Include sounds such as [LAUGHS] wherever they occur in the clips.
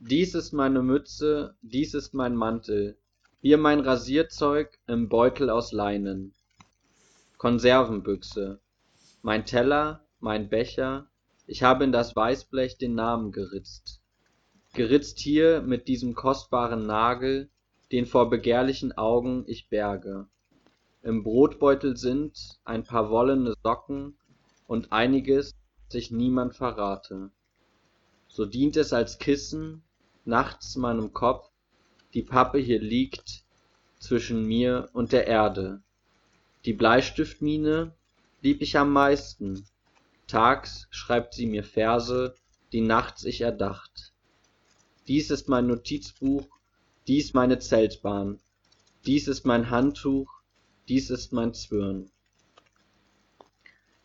Dies ist meine Mütze, dies ist mein Mantel, hier mein Rasierzeug im Beutel aus Leinen. Konservenbüchse, mein Teller, mein Becher, ich habe in das Weißblech den Namen geritzt. Geritzt hier mit diesem kostbaren Nagel, den vor begehrlichen Augen ich berge. Im Brotbeutel sind ein paar wollene Socken und einiges, das ich niemand verrate. So dient es als Kissen, nachts meinem Kopf, die Pappe hier liegt zwischen mir und der Erde. Die Bleistiftmine lieb ich am meisten. Tags schreibt sie mir Verse, die nachts ich erdacht. Dies ist mein Notizbuch, dies meine Zeltbahn, dies ist mein Handtuch, dies ist mein Zwirn.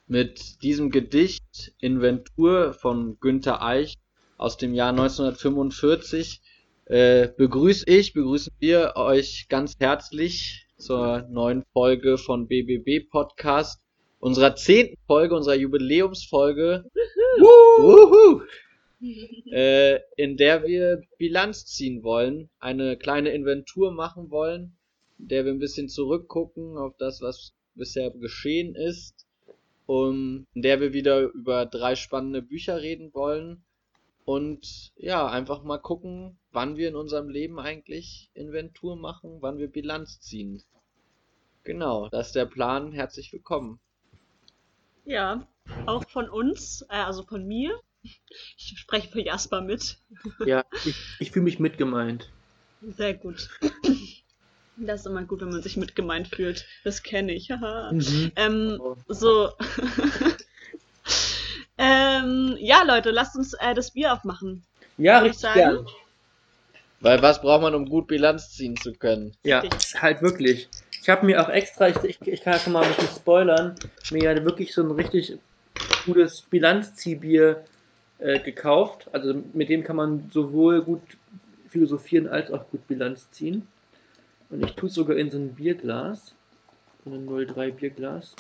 Mit diesem Gedicht Inventur von Günter Eich aus dem Jahr 1945 äh, begrüße ich, begrüßen wir euch ganz herzlich zur neuen Folge von BBB Podcast, unserer zehnten Folge, unserer Jubiläumsfolge, Wuhu. äh, in der wir Bilanz ziehen wollen, eine kleine Inventur machen wollen, in der wir ein bisschen zurückgucken auf das, was bisher geschehen ist, um, in der wir wieder über drei spannende Bücher reden wollen und ja, einfach mal gucken, wann wir in unserem Leben eigentlich Inventur machen, wann wir Bilanz ziehen. Genau, das ist der Plan. Herzlich willkommen. Ja, auch von uns, äh, also von mir. Ich spreche für Jasper mit. Ja, ich, ich fühle mich mitgemeint. Sehr gut. Das ist immer gut, wenn man sich mitgemeint fühlt. Das kenne ich. Mhm. ähm, so. Ähm, ja, Leute, lasst uns äh, das Bier aufmachen. Ja, Würde ich richtig sagen. gern. Weil was braucht man, um gut Bilanz ziehen zu können? Ja, Richtig. halt wirklich. Ich habe mir auch extra, ich, ich, ich kann ja schon mal ein bisschen spoilern, mir ja wirklich so ein richtig gutes Bilanzziehbier äh, gekauft. Also mit dem kann man sowohl gut philosophieren als auch gut Bilanz ziehen. Und ich tue es sogar in so ein Bierglas. In ein 03 Bierglas.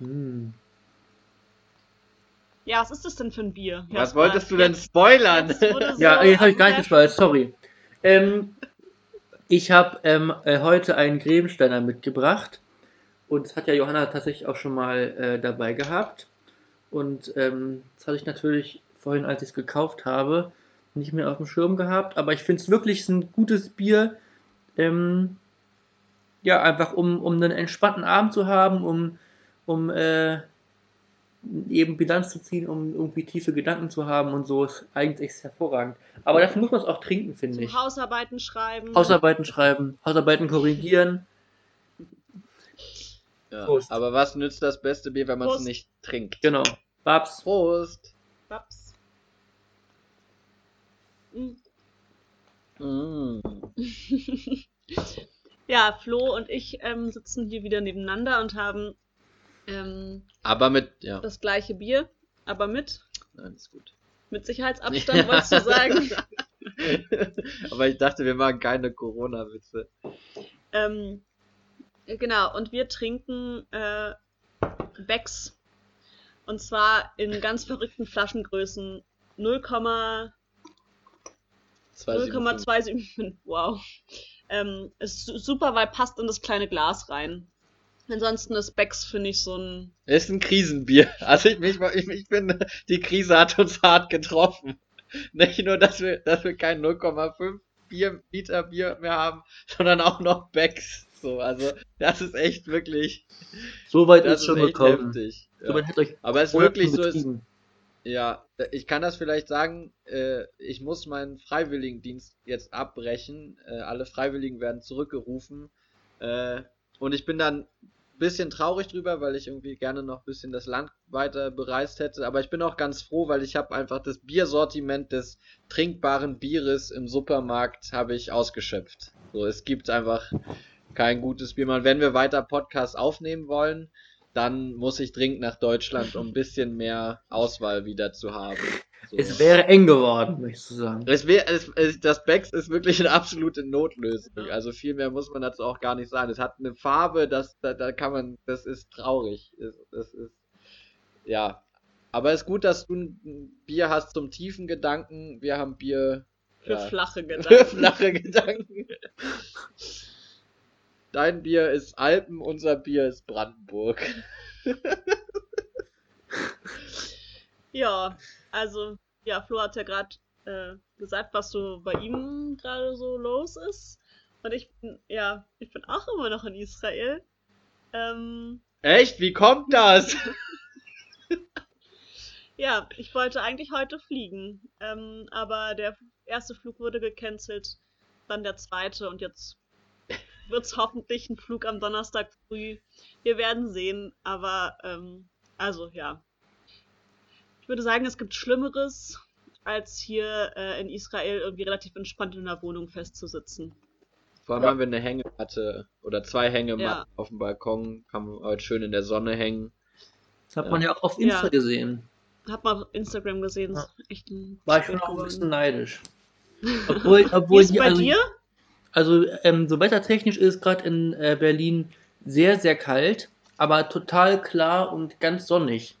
Hm. Ja, was ist das denn für ein Bier? Was Jasper? wolltest du denn spoilern? so Ja, jetzt habe ich gar nicht gespoilert, sorry. Ähm, ich habe ähm, äh, heute einen Grebensteiner mitgebracht und das hat ja Johanna tatsächlich auch schon mal äh, dabei gehabt. Und ähm, das hatte ich natürlich vorhin, als ich es gekauft habe, nicht mehr auf dem Schirm gehabt. Aber ich finde es wirklich ein gutes Bier. Ähm, ja, einfach um, um einen entspannten Abend zu haben, um, um äh, eben Bilanz zu ziehen, um irgendwie tiefe Gedanken zu haben und so, ist eigentlich echt hervorragend. Aber dafür muss man es auch trinken, finde ich. Hausarbeiten schreiben. Hausarbeiten schreiben, Hausarbeiten korrigieren. Ja, Prost. aber was nützt das beste Bier, wenn man es nicht trinkt? Genau. Babs. Prost! Babs. Mm. Mm. [LAUGHS] Ja, Flo und ich ähm, sitzen hier wieder nebeneinander und haben ähm, Aber mit, ja, das gleiche Bier, aber mit, nein, ist gut. mit Sicherheitsabstand, wolltest du sagen. [LAUGHS] aber ich dachte, wir machen keine Corona-Witze. Ähm, genau, und wir trinken äh, Becks. Und zwar in ganz verrückten Flaschengrößen. 0,0,275. 2,75. Wow. Ähm, ist su- super, weil passt in das kleine Glas rein. Ansonsten ist Becks, finde ich, so ein. Ist ein Krisenbier. [LAUGHS] Also ich, ich, ich, ich finde, die Krise hat uns hart getroffen. [LAUGHS] Nicht nur, dass wir, dass wir kein 0,5 Bier, Liter Bier mehr haben, sondern auch noch Becks. So, also das ist echt wirklich, So weit ist schon ist gekommen. heftig. So Ja. weit hat euch Aber es ist wirklich so, betrieben. Ja, ich kann das vielleicht sagen, äh, ich muss meinen Freiwilligendienst jetzt abbrechen. Äh, alle Freiwilligen werden zurückgerufen. Äh, und ich bin dann bisschen traurig drüber, weil ich irgendwie gerne noch ein bisschen das Land weiter bereist hätte. Aber ich bin auch ganz froh, weil ich habe einfach das Biersortiment des trinkbaren Bieres im Supermarkt habe ich ausgeschöpft. So, es gibt einfach kein gutes Bier. Und wenn wir weiter Podcasts aufnehmen wollen, dann muss ich dringend nach Deutschland, um ein bisschen mehr Auswahl wieder zu haben. So. Es wäre eng geworden, möchtest du sagen. Es wär, es, es, das Becks ist wirklich eine absolute Notlösung. Also viel mehr muss man dazu auch gar nicht sagen. Es hat eine Farbe, das, da, da kann man, das ist traurig. Das, das ist, ja. Aber es ist gut, dass du ein Bier hast zum tiefen Gedanken. Wir haben Bier Für ja, flache [LAUGHS] für Gedanken. flache Gedanken. Dein Bier ist Alpen, unser Bier ist Brandenburg. [LAUGHS] Ja, also, ja, Flo hat ja gerade äh, gesagt, was so bei ihm gerade so los ist. Und ich bin, ja, ich bin auch immer noch in Israel. Ähm, Echt? Wie kommt das? [LAUGHS] ja, ich wollte eigentlich heute fliegen. Ähm, aber der erste Flug wurde gecancelt, dann der zweite und jetzt wird's hoffentlich ein Flug am Donnerstag früh. Wir werden sehen, aber ähm, also ja. Ich würde sagen, es gibt Schlimmeres, als hier äh, in Israel irgendwie relativ entspannt in einer Wohnung festzusitzen. Vor allem haben wir eine Hängematte oder zwei Hängematten Ja. auf dem Balkon. Kann man heute schön in der Sonne hängen. Das hat man ja auch auf Insta Ja. gesehen. Hab mal auf Instagram gesehen, Ja. ist echt ein War ich schon auch ein bisschen neidisch. [LAUGHS] Obwohl, Wie obwohl ist es die, bei also, dir? Also ähm, so wettertechnisch ist es gerade in äh, Berlin sehr, sehr kalt, aber total klar und ganz sonnig.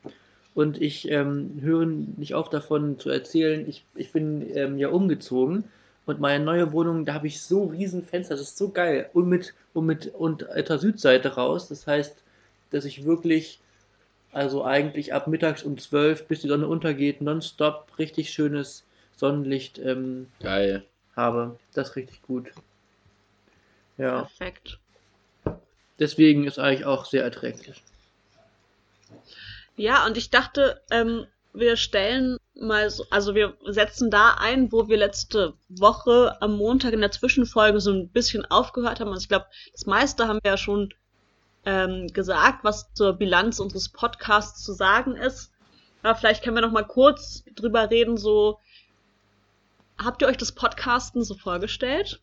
Und ich ähm, höre nicht auf davon zu erzählen, ich, ich bin ähm, ja umgezogen und meine neue Wohnung, da habe ich so riesen Fenster, das ist so geil. Und mit, und mit und der Südseite raus, das heißt, dass ich wirklich, also eigentlich ab mittags um 12 bis die Sonne untergeht, nonstop richtig schönes Sonnenlicht ähm, Geil. habe. Das ist richtig gut. Ja, Perfekt. deswegen ist eigentlich auch sehr erträglich. Ja, und ich dachte, ähm, wir stellen mal so, also wir setzen da ein, wo wir letzte Woche am Montag in der Zwischenfolge so ein bisschen aufgehört haben. Also ich glaube, das meiste haben wir ja schon ähm, gesagt, was zur Bilanz unseres Podcasts zu sagen ist. Aber vielleicht können wir noch mal kurz drüber reden, so habt ihr euch das Podcasten so vorgestellt?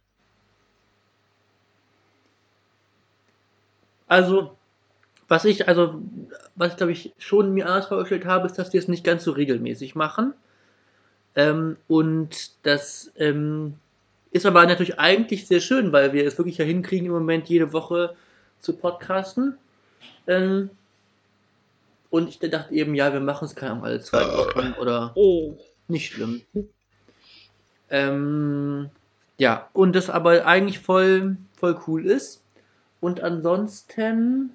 Also, was ich, also, was ich glaube ich schon mir anders vorgestellt habe, ist, dass wir es nicht ganz so regelmäßig machen. Ähm, und das ähm, ist aber natürlich eigentlich sehr schön, weil wir es wirklich ja hinkriegen, im Moment jede Woche zu podcasten. Ähm, und ich dachte eben, ja, wir machen es keine Ahnung, alle zwei Wochen oder Oh. nicht schlimm. Ähm, ja, und das aber eigentlich voll, voll cool ist. Und ansonsten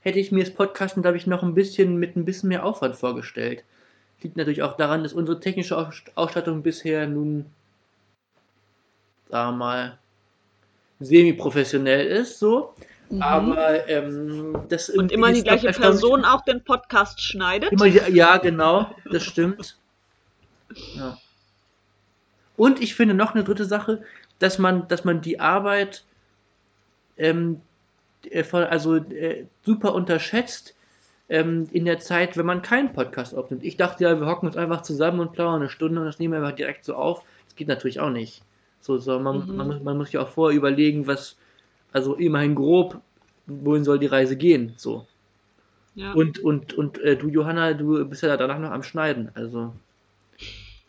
hätte ich mir das Podcasten, glaube ich, noch ein bisschen mit ein bisschen mehr Aufwand vorgestellt. Liegt natürlich auch daran, dass unsere technische Aus- Ausstattung bisher nun, sagen wir mal, semi-professionell ist, so. Mhm. Aber ähm, das und immer die gleiche Person auch den Podcast schneidet. Immer ja, genau, das stimmt. [LAUGHS] Ja. Und ich finde noch eine dritte Sache, dass man, dass man die Arbeit ähm, äh, von- also äh, super unterschätzt ähm, in der Zeit, wenn man keinen Podcast aufnimmt. Ich dachte ja, wir hocken uns einfach zusammen und plaudern eine Stunde und das nehmen wir einfach direkt so auf. Das geht natürlich auch nicht. So, so man, Mhm. man, muss- man muss ja auch vorher überlegen, was, also immerhin grob, wohin soll die Reise gehen. So. Ja. Und, und, und äh, du, Johanna, du bist ja danach noch am Schneiden. Also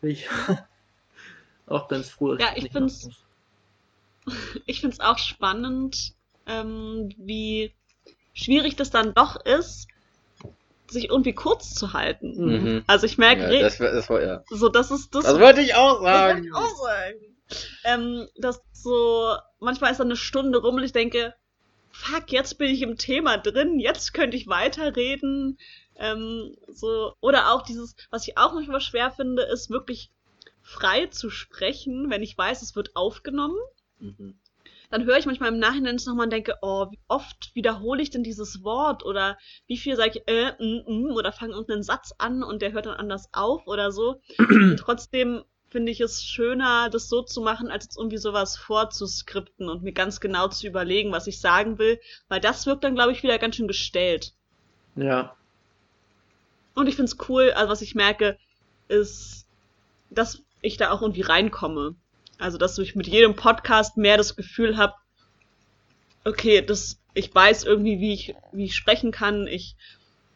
bin ich [LAUGHS] auch ganz froh. dass Ja, ich finde es [LAUGHS] auch spannend, ähm, wie schwierig das dann doch ist, sich irgendwie kurz zu halten. Mhm. Also ich merke, Ja, das, das war ja. so das ist das. Das wollte ich auch das wollte sagen. ich auch sagen. Ähm, dass so manchmal ist dann eine Stunde rum und ich denke, fuck, jetzt bin ich im Thema drin, jetzt könnte ich weiterreden. Ähm, so oder auch dieses, was ich auch manchmal schwer finde, ist wirklich frei zu sprechen, wenn ich weiß, es wird aufgenommen Mhm. Dann höre ich manchmal im Nachhinein es nochmal und denke, oh, wie oft wiederhole ich denn dieses Wort oder wie viel sage ich äh, mm, mm, oder fange irgendeinen Satz an und der hört dann anders auf oder so. [CLEARS THROAT] und trotzdem finde ich es schöner, das so zu machen, als jetzt irgendwie sowas vorzuskripten und mir ganz genau zu überlegen, was ich sagen will, weil das wirkt dann, glaube ich, wieder ganz schön gestellt. Ja, Und ich finde es cool, also was ich merke, ist, dass ich da auch irgendwie reinkomme. Also, dass ich mit jedem Podcast mehr das Gefühl habe, okay, das, ich weiß irgendwie, wie ich, wie ich sprechen kann. Ich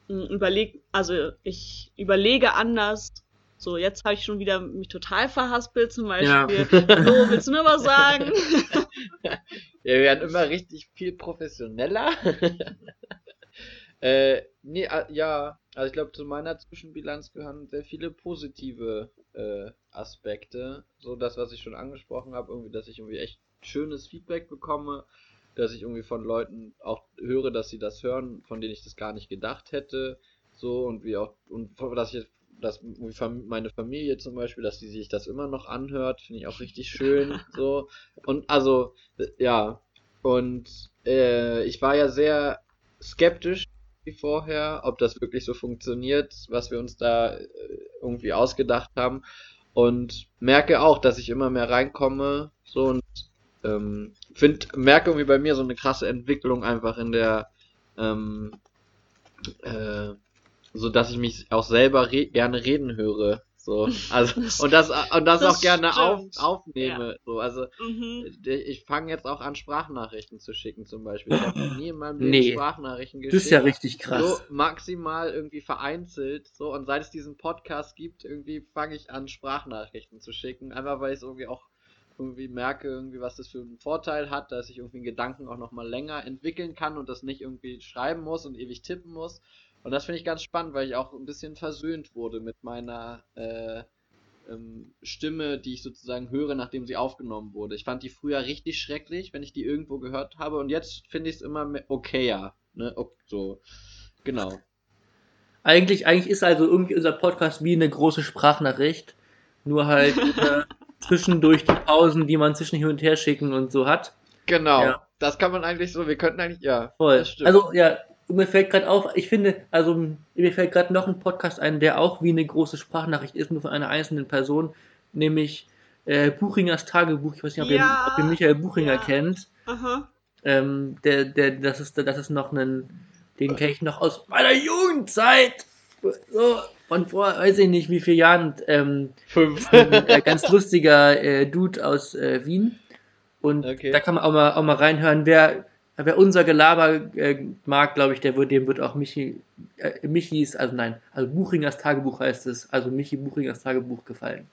überlege, also ich überlege anders. So, jetzt habe ich schon wieder mich total verhaspelt, zum Ja. Beispiel. Hallo, willst du noch was sagen? [LAUGHS] Wir werden immer richtig viel professioneller. [LAUGHS] äh, nee, ah, ja, Also ich glaube, zu meiner Zwischenbilanz gehören sehr viele positive äh, Aspekte. So das, was ich schon angesprochen habe, irgendwie, dass ich irgendwie echt schönes Feedback bekomme, dass ich irgendwie von Leuten auch höre, dass sie das hören, von denen ich das gar nicht gedacht hätte. So und wie auch, und dass ich dass meine Familie zum Beispiel, dass die sich das immer noch anhört, finde ich auch richtig schön. [LAUGHS] so. Und also, ja. Und äh, ich war ja sehr skeptisch wie vorher, ob das wirklich so funktioniert, was wir uns da äh, irgendwie ausgedacht haben. Und merke auch, dass ich immer mehr reinkomme, so und ähm, find, merke irgendwie bei mir so eine krasse Entwicklung einfach in der, ähm, äh, so dass ich mich auch selber re gerne reden höre. So, also [LAUGHS] und das und das, das auch gerne auf, aufnehme. Ja. So, also mhm. ich fange jetzt auch an Sprachnachrichten zu schicken zum Beispiel. Ich habe nie in meinem Leben nee. Sprachnachrichten geschickt. Das ist ja richtig krass. So maximal irgendwie vereinzelt. So und seit es diesen Podcast gibt, irgendwie fange ich an Sprachnachrichten zu schicken, einfach weil ich es irgendwie auch irgendwie merke, irgendwie was das für einen Vorteil hat, dass ich irgendwie einen Gedanken auch noch mal länger entwickeln kann und das nicht irgendwie schreiben muss und ewig tippen muss. Und das finde ich ganz spannend, weil ich auch ein bisschen versöhnt wurde mit meiner äh, ähm, Stimme, die ich sozusagen höre, nachdem sie aufgenommen wurde. Ich fand die früher richtig schrecklich, wenn ich die irgendwo gehört habe. Und jetzt finde ich es immer okayer. Ne? So, genau. Eigentlich, eigentlich ist also irgendwie unser Podcast wie eine große Sprachnachricht. Nur halt [LAUGHS] zwischendurch die Pausen, die man zwischen hin und her schicken und so hat. Genau. Ja. Das kann man eigentlich so, wir könnten eigentlich, ja. Voll. Also, ja, mir fällt gerade auf, ich finde, also mir fällt gerade noch ein Podcast ein, der auch wie eine große Sprachnachricht ist, nur von einer einzelnen Person, nämlich äh, Buchingers Tagebuch. Ich weiß nicht, ob, ja, ihr, ob ihr, Michael Buchinger ja. kennt. Ähm, der, der, das ist, das ist noch ein, den kenne ich noch aus meiner Jugendzeit. So, von vor, weiß ich nicht, wie vielen Jahren. Ähm, Fünf. Ein, äh, ganz lustiger äh, Dude aus äh, Wien. Und okay. da kann man auch mal, auch mal reinhören. Wer wer unser Gelaber äh, mag, glaube ich, der wird, dem wird auch Michi, äh, Michis, also nein, also Buchingers Tagebuch heißt es, also Michi Buchingers Tagebuch gefallen.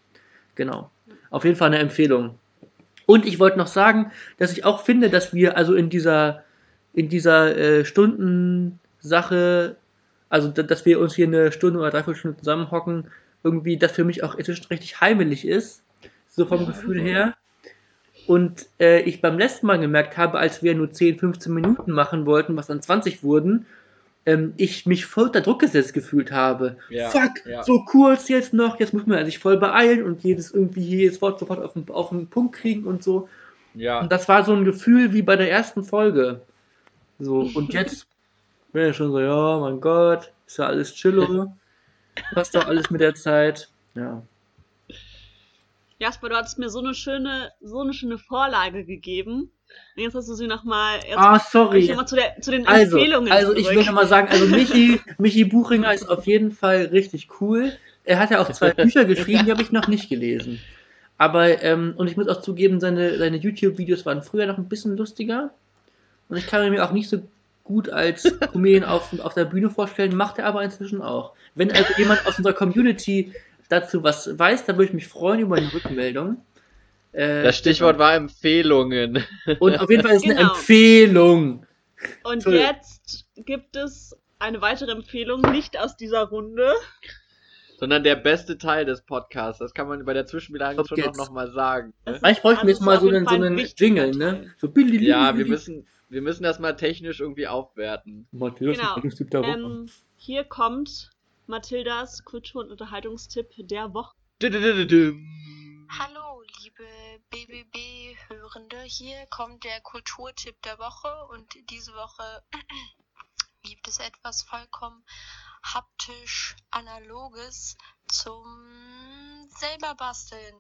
Genau. Auf jeden Fall eine Empfehlung. Und ich wollte noch sagen, dass ich auch finde, dass wir also in dieser, in dieser äh, Stundensache, also dass wir uns hier eine Stunde oder dreiviertel Stunde zusammenhocken, irgendwie das für mich auch inzwischen richtig heimelig ist, so vom ja, Gefühl her. Und äh, ich beim letzten Mal gemerkt habe, als wir nur 10, 15 Minuten machen wollten, was dann 20 wurden, ähm, ich mich voll unter Druck gesetzt gefühlt habe. Ja, Fuck, ja. so kurz jetzt noch, jetzt muss man sich voll beeilen und jedes irgendwie jedes Wort sofort auf den, auf den Punkt kriegen und so. Ja. Und das war so ein Gefühl wie bei der ersten Folge. So, [LAUGHS] und jetzt bin ich schon so, ja, mein Gott, ist ja alles chillo. Passt doch alles mit der Zeit. Ja. Jasper, du hattest mir so eine schöne, so eine schöne Vorlage gegeben. Und jetzt hast du sie nochmal. Ah, sorry. Mal zu, der, zu den also, Empfehlungen. Also, zurück. ich will nochmal sagen, also Michi, [LAUGHS] Michi Buchinger ist auf jeden Fall richtig cool. Er hat ja auch zwei [LAUGHS] Bücher geschrieben, die habe ich noch nicht gelesen. Aber, ähm, und ich muss auch zugeben, seine, seine YouTube-Videos waren früher noch ein bisschen lustiger. Und ich kann mir auch nicht so gut als Comedian auf, auf der Bühne vorstellen, macht er aber inzwischen auch. Wenn also jemand aus unserer Community dazu was weiß, dann würde ich mich freuen über eine Rückmeldung. Äh, das Stichwort genau. war Empfehlungen. Und auf jeden Fall ist es genau. eine Empfehlung. Und Toll. jetzt gibt es eine weitere Empfehlung, nicht aus dieser Runde. Sondern der beste Teil des Podcasts. Das kann man bei der Zwischenbilanz schon auch nochmal sagen. Ne? Vielleicht bräuchten wir jetzt mal so einen, so einen Jingle, ne? So ja, wir müssen, wir müssen das mal technisch irgendwie aufwerten. Matthias, genau. Ähm, hier kommt Mathildas Kultur- und Unterhaltungstipp der Woche. Hallo, liebe BBB-Hörende. Hier kommt der Kulturtipp der Woche und diese Woche [CLEARS THROAT] gibt es etwas vollkommen haptisch analoges zum selber basteln.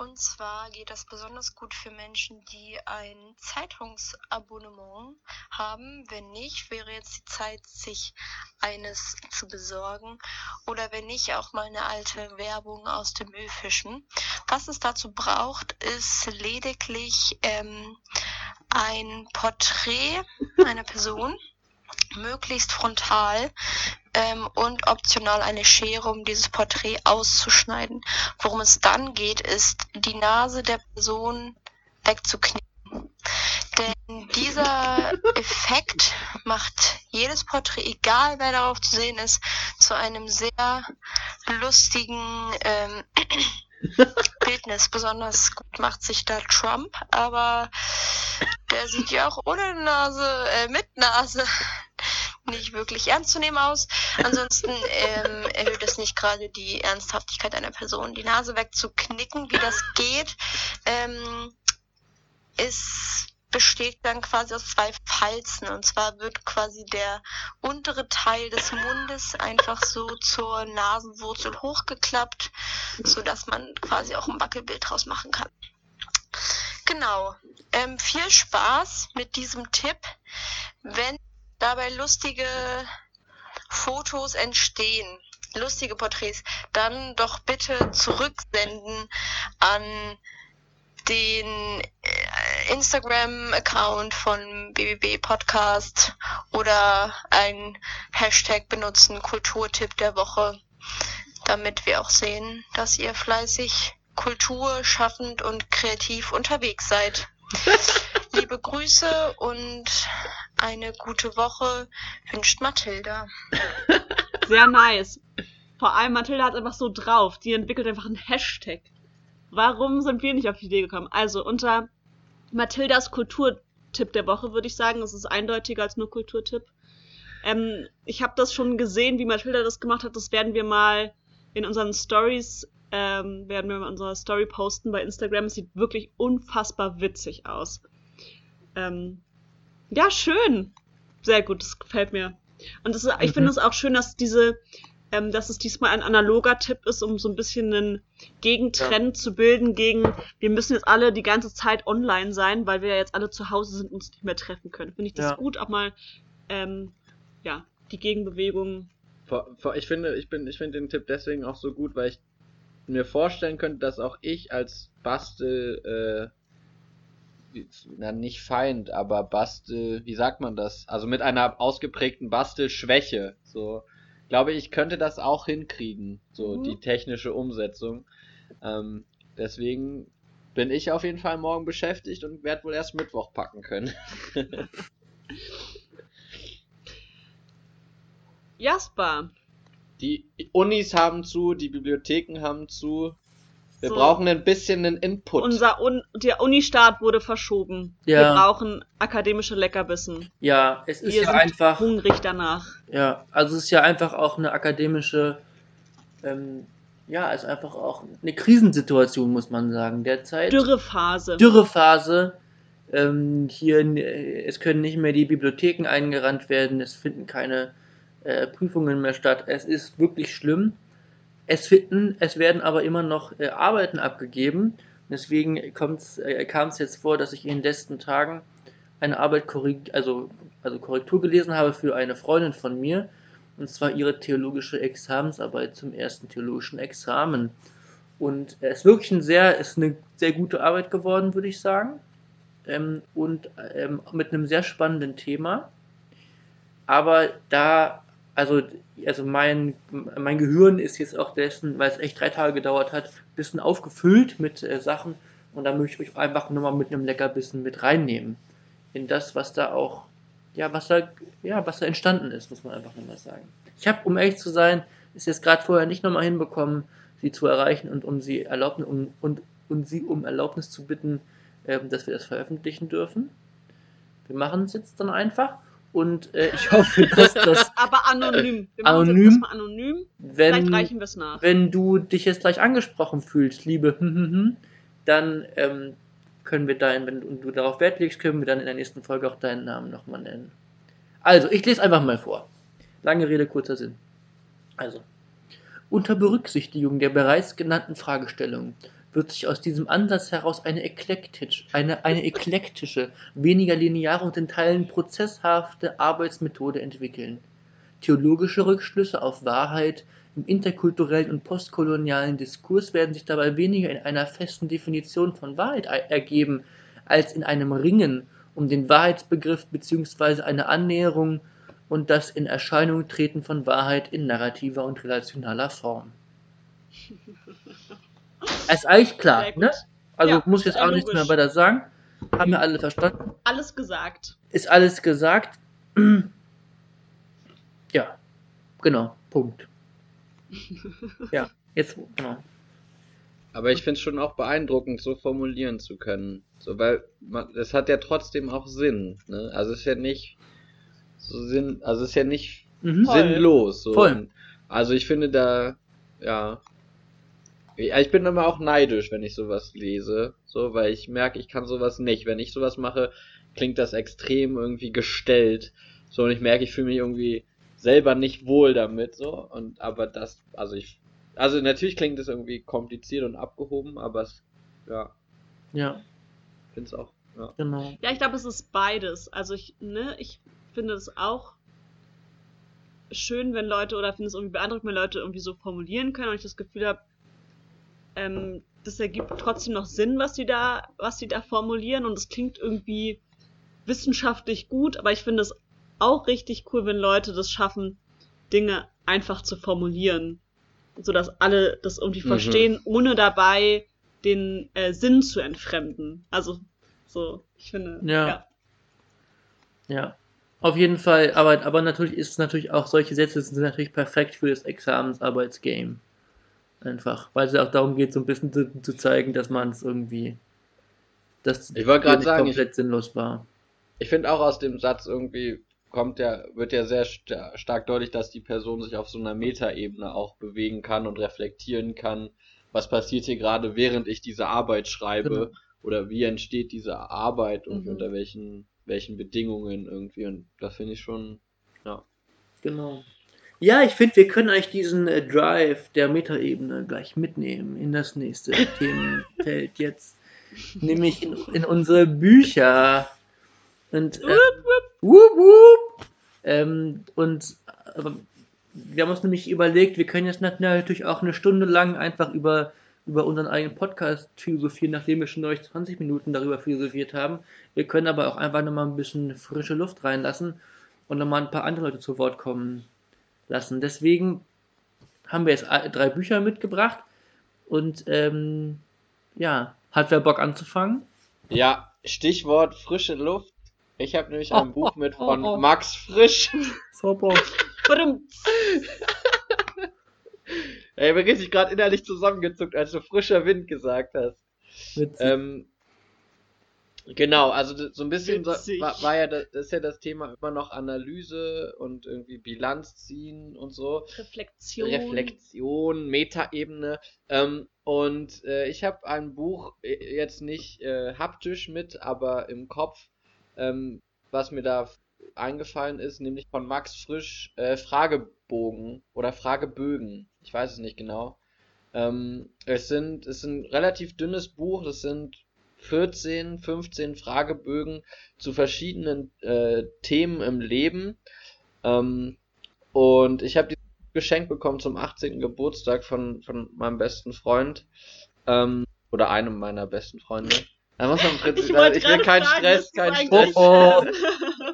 Und zwar geht das besonders gut für Menschen, die ein Zeitungsabonnement haben. Wenn nicht, wäre jetzt die Zeit, sich eines zu besorgen. Oder wenn nicht, auch mal eine alte Werbung aus dem Müll fischen. Was es dazu braucht, ist lediglich ähm, ein Porträt einer Person möglichst frontal ähm, und optional eine Schere, um dieses Porträt auszuschneiden. Worum es dann geht, ist die Nase der Person wegzuknicken. Denn dieser Effekt macht jedes Porträt, egal wer darauf zu sehen ist, zu einem sehr lustigen ähm, [CLEARS THROAT] Bildnis. Besonders gut macht sich da Trump, aber der sieht ja auch ohne Nase, äh, mit Nase nicht wirklich ernst zu nehmen aus. Ansonsten ähm, erhöht es nicht gerade die Ernsthaftigkeit einer Person. Die Nase wegzuknicken, wie das geht, ähm, ist besteht dann quasi aus zwei Falzen. Und zwar wird quasi der untere Teil des Mundes einfach so zur Nasenwurzel hochgeklappt, sodass man quasi auch ein Wackelbild draus machen kann. Genau. Ähm, viel Spaß mit diesem Tipp. Wenn dabei lustige Fotos entstehen, lustige Porträts, dann doch bitte zurücksenden an den äh, Instagram-Account von BBB Podcast oder ein Hashtag benutzen, Kulturtipp der Woche, damit wir auch sehen, dass ihr fleißig kulturschaffend und kreativ unterwegs seid. [LAUGHS] Liebe Grüße und eine gute Woche wünscht Mathilda. [LAUGHS] Sehr nice. Vor allem Mathilda hat einfach so drauf. Die entwickelt einfach einen Hashtag. Warum sind wir nicht auf die Idee gekommen? Also unter Mathildas Kulturtipp der Woche würde ich sagen, es ist eindeutiger als nur Kulturtipp. Ähm, ich habe das schon gesehen, wie Mathilda das gemacht hat. Das werden wir mal in unseren Stories ähm, werden wir in unserer Story posten bei Instagram. Es sieht wirklich unfassbar witzig aus. Ähm, ja, schön. Sehr gut, das gefällt mir. Und ist, ich finde mhm. es auch schön, dass diese ähm, dass es diesmal ein analoger Tipp ist, um so ein bisschen einen Gegentrend ja. zu bilden gegen, wir müssen jetzt alle die ganze Zeit online sein, weil wir ja jetzt alle zu Hause sind und uns nicht mehr treffen können. Finde ich das ja. gut, auch mal ähm, ja, die Gegenbewegung. Ich finde, ich bin, ich finde den Tipp deswegen auch so gut, weil ich mir vorstellen könnte, dass auch ich als Bastel, äh, na nicht Feind, aber Bastel, wie sagt man das? Also mit einer ausgeprägten Bastelschwäche, so glaube, ich könnte das auch hinkriegen, so mhm. die technische Umsetzung. Ähm, deswegen bin ich auf jeden Fall morgen beschäftigt und werde wohl erst Mittwoch packen können. [LAUGHS] Jasper. Die Unis haben zu, die Bibliotheken haben zu. Wir so. brauchen ein bisschen einen Input. Unser Un der Unistart wurde verschoben. Ja. Wir brauchen akademische Leckerbissen. Ja, es ist Wir ja einfach hungrig danach. Ja, also es ist ja einfach auch eine akademische ähm, ja, ist einfach auch eine Krisensituation, muss man sagen, derzeit. Dürrephase. Dürrephase. Ähm, hier, es können nicht mehr die Bibliotheken eingerannt werden, es finden keine äh, Prüfungen mehr statt. Es ist wirklich schlimm. Es, finden, es werden aber immer noch äh, Arbeiten abgegeben. Deswegen äh, kam es jetzt vor, dass ich in den letzten Tagen eine Arbeit korrig also, also Korrektur gelesen habe für eine Freundin von mir. Und zwar ihre theologische Examensarbeit zum ersten theologischen Examen. Und es ist wirklich ein sehr, ist eine sehr gute Arbeit geworden, würde ich sagen. Ähm, und ähm, mit einem sehr spannenden Thema. Aber da also, also mein, mein Gehirn ist jetzt auch dessen, weil es echt drei Tage gedauert hat, ein bisschen aufgefüllt mit äh, Sachen und da möchte ich euch einfach nur mal mit einem Leckerbissen mit reinnehmen. In das, was da auch, ja, was da, ja, was da entstanden ist, muss man einfach nochmal sagen. Ich habe, um ehrlich zu sein, es jetzt gerade vorher nicht nochmal hinbekommen, sie zu erreichen und um sie erlaubnis, um, und, und sie um Erlaubnis zu bitten, ähm, dass wir das veröffentlichen dürfen. Wir machen es jetzt dann einfach und äh, ich hoffe, dass das. [LAUGHS] Aber anonym. Wir anonym. anonym. Wenn, Vielleicht reichen wir es nach. Wenn du dich jetzt gleich angesprochen fühlst, liebe, hm, hm, hm, dann ähm, können wir deinen, wenn du darauf Wert legst, können wir dann in der nächsten Folge auch deinen Namen nochmal nennen. Also, ich lese einfach mal vor. Lange Rede, kurzer Sinn. Also, unter Berücksichtigung der bereits genannten Fragestellungen wird sich aus diesem Ansatz heraus eine, eklektisch, eine, eine eklektische, weniger lineare und in Teilen prozesshafte Arbeitsmethode entwickeln. Theologische Rückschlüsse auf Wahrheit im interkulturellen und postkolonialen Diskurs werden sich dabei weniger in einer festen Definition von Wahrheit ergeben, als in einem Ringen um den Wahrheitsbegriff bzw. eine Annäherung und das in Erscheinung treten von Wahrheit in narrativer und relationaler Form. [LAUGHS] ist eigentlich klar, ne? Also ja, muss ich jetzt auch nichts mehr weiter sagen. Haben wir alle verstanden? Alles gesagt. Ist alles gesagt? [CLEARS THROAT] Ja, genau, Punkt. [LAUGHS] Ja, jetzt, genau. Aber ich finde es schon auch beeindruckend, so formulieren zu können. So, weil man, das hat ja trotzdem auch Sinn. Ne? Also es ist ja nicht so Sinn, also es ist ja nicht Mhm. Sinnlos. So. Voll. Also ich finde da, ja. Ja, ich bin immer auch neidisch, wenn ich sowas lese. So, weil ich merke, ich kann sowas nicht. Wenn ich sowas mache, klingt das extrem irgendwie gestellt. So, und ich merke, ich fühle mich irgendwie selber nicht wohl damit, so. Und, aber das, also ich, also natürlich klingt es irgendwie kompliziert und abgehoben, aber es, ja, Ja, finde es auch, ja. genau. Ja, ich glaube, es ist beides. Also ich, ne, ich finde es auch schön, wenn Leute oder finde es irgendwie beeindruckend, wenn Leute irgendwie so formulieren können und ich das Gefühl habe, ähm, das ergibt trotzdem noch Sinn, was die da, was die da formulieren und es klingt irgendwie wissenschaftlich gut, aber ich finde es auch richtig cool, wenn Leute das schaffen, Dinge einfach zu formulieren, sodass alle das irgendwie Mhm. verstehen, ohne dabei den äh, Sinn zu entfremden. Also so, ich finde, Ja. ja. Ja. Auf jeden Fall, aber, aber natürlich ist es natürlich auch, solche Sätze sind natürlich perfekt für das Examensarbeitsgame. Einfach, weil es ja auch darum geht, so ein bisschen zu, zu zeigen, dass man es irgendwie, dass Ich wollte gerade sagen, komplett sinnlos war. Ich finde auch aus dem Satz irgendwie kommt ja, wird ja sehr sta stark deutlich, dass die Person sich auf so einer Metaebene auch bewegen kann und reflektieren kann, was passiert hier gerade, während ich diese Arbeit schreibe, Genau. oder wie entsteht diese Arbeit und Mhm. unter welchen, welchen Bedingungen irgendwie. Und das finde ich schon, ja. Genau. Ja, ich finde, wir können eigentlich diesen äh, Drive der Metaebene gleich mitnehmen in das nächste [LAUGHS] Themenfeld jetzt. Nämlich in, in unsere Bücher. Und, äh, wup, wup. Ähm, und aber wir haben uns nämlich überlegt, wir können jetzt nat- natürlich auch eine Stunde lang einfach über, über unseren eigenen Podcast philosophieren, nachdem wir schon neulich 20 Minuten darüber philosophiert haben. Wir können aber auch einfach nochmal ein bisschen frische Luft reinlassen und nochmal ein paar andere Leute zu Wort kommen lassen. Deswegen haben wir jetzt drei Bücher mitgebracht und ähm, ja, hat wer Bock anzufangen? Ja, Stichwort frische Luft. Ich habe nämlich ein Oh, Buch oh, mit oh, von oh. [LAUGHS] Max Frisch. Super. Ey, mir richtig gerade innerlich zusammengezuckt, als du frischer Wind gesagt hast. Witzig. Ähm, genau, also so ein bisschen so, war, war ja das, das ist ja das Thema immer noch Analyse und irgendwie Bilanz ziehen und so. Reflexion. Reflexion, Metaebene. Ähm, und äh, ich habe ein Buch äh, jetzt nicht äh, haptisch mit, aber im Kopf, ähm, was mir da eingefallen ist, nämlich von Max Frisch äh, Fragebogen oder Fragebögen. Ich weiß es nicht genau. Ähm, es sind, es ist ein relativ dünnes Buch, das sind 14, 15 Fragebögen zu verschiedenen äh, Themen im Leben. Ähm, und ich habe die geschenkt bekommen zum 18. Geburtstag von, von meinem besten Freund. Ähm, oder einem meiner besten Freunde. Da muss man im [LAUGHS] Prinzip, Ich also ich will keinen Stress, keinen Stress. Oh,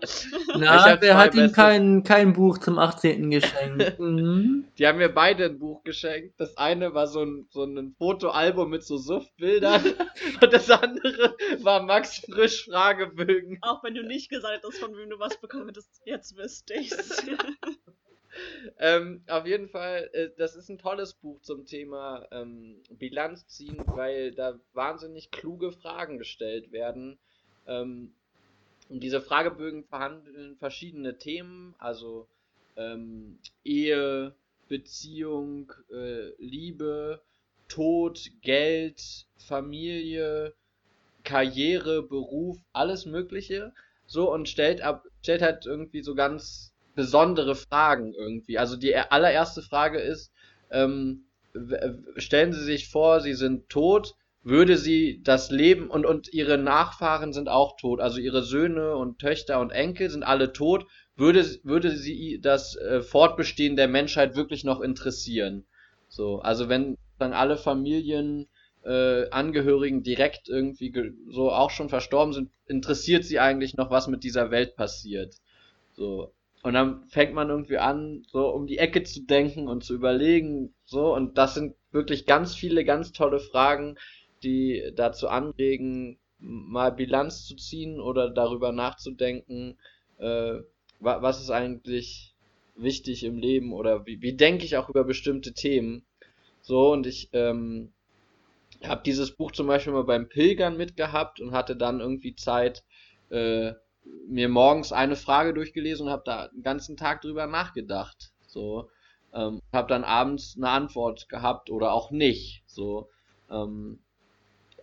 [LAUGHS] Na, wer hat ihm kein, kein Buch zum 18. geschenkt? [LAUGHS] Mhm. Die haben mir beide ein Buch geschenkt. Das eine war so ein, so ein Fotoalbum mit so Suftbildern [LAUGHS] und das andere war Max Frisch Fragebögen. Auch wenn du nicht gesagt hast, von wem du was bekommen hättest, jetzt wüsste ich's. Ähm, auf jeden Fall, äh, das ist ein tolles Buch zum Thema ähm, Bilanz ziehen, weil da wahnsinnig kluge Fragen gestellt werden. Ähm, und diese Fragebögen verhandeln verschiedene Themen, also ähm, Ehe, Beziehung, äh, Liebe, Tod, Geld, Familie, Karriere, Beruf, alles Mögliche. So und stellt ab, stellt halt irgendwie so ganz besondere Fragen irgendwie. Also die allererste Frage ist, ähm, stellen Sie sich vor, Sie sind tot, würde Sie das Leben und, und Ihre Nachfahren sind auch tot, also Ihre Söhne und Töchter und Enkel sind alle tot, würde, würde Sie das äh, Fortbestehen der Menschheit wirklich noch interessieren? So, also wenn dann alle Familien äh, Angehörigen direkt irgendwie ge- so auch schon verstorben sind, interessiert sie eigentlich noch, was mit dieser Welt passiert? So. Und dann fängt man irgendwie an, so um die Ecke zu denken und zu überlegen, so, und das sind wirklich ganz viele, ganz tolle Fragen, die dazu anregen, mal Bilanz zu ziehen oder darüber nachzudenken, äh, wa was ist eigentlich wichtig im Leben oder wie, wie denke ich auch über bestimmte Themen. So, und ich ähm, habe dieses Buch zum Beispiel mal beim Pilgern mitgehabt und hatte dann irgendwie Zeit, äh, mir morgens eine Frage durchgelesen und habe da den ganzen Tag drüber nachgedacht. So, ähm, habe dann abends eine Antwort gehabt oder auch nicht. So, ähm,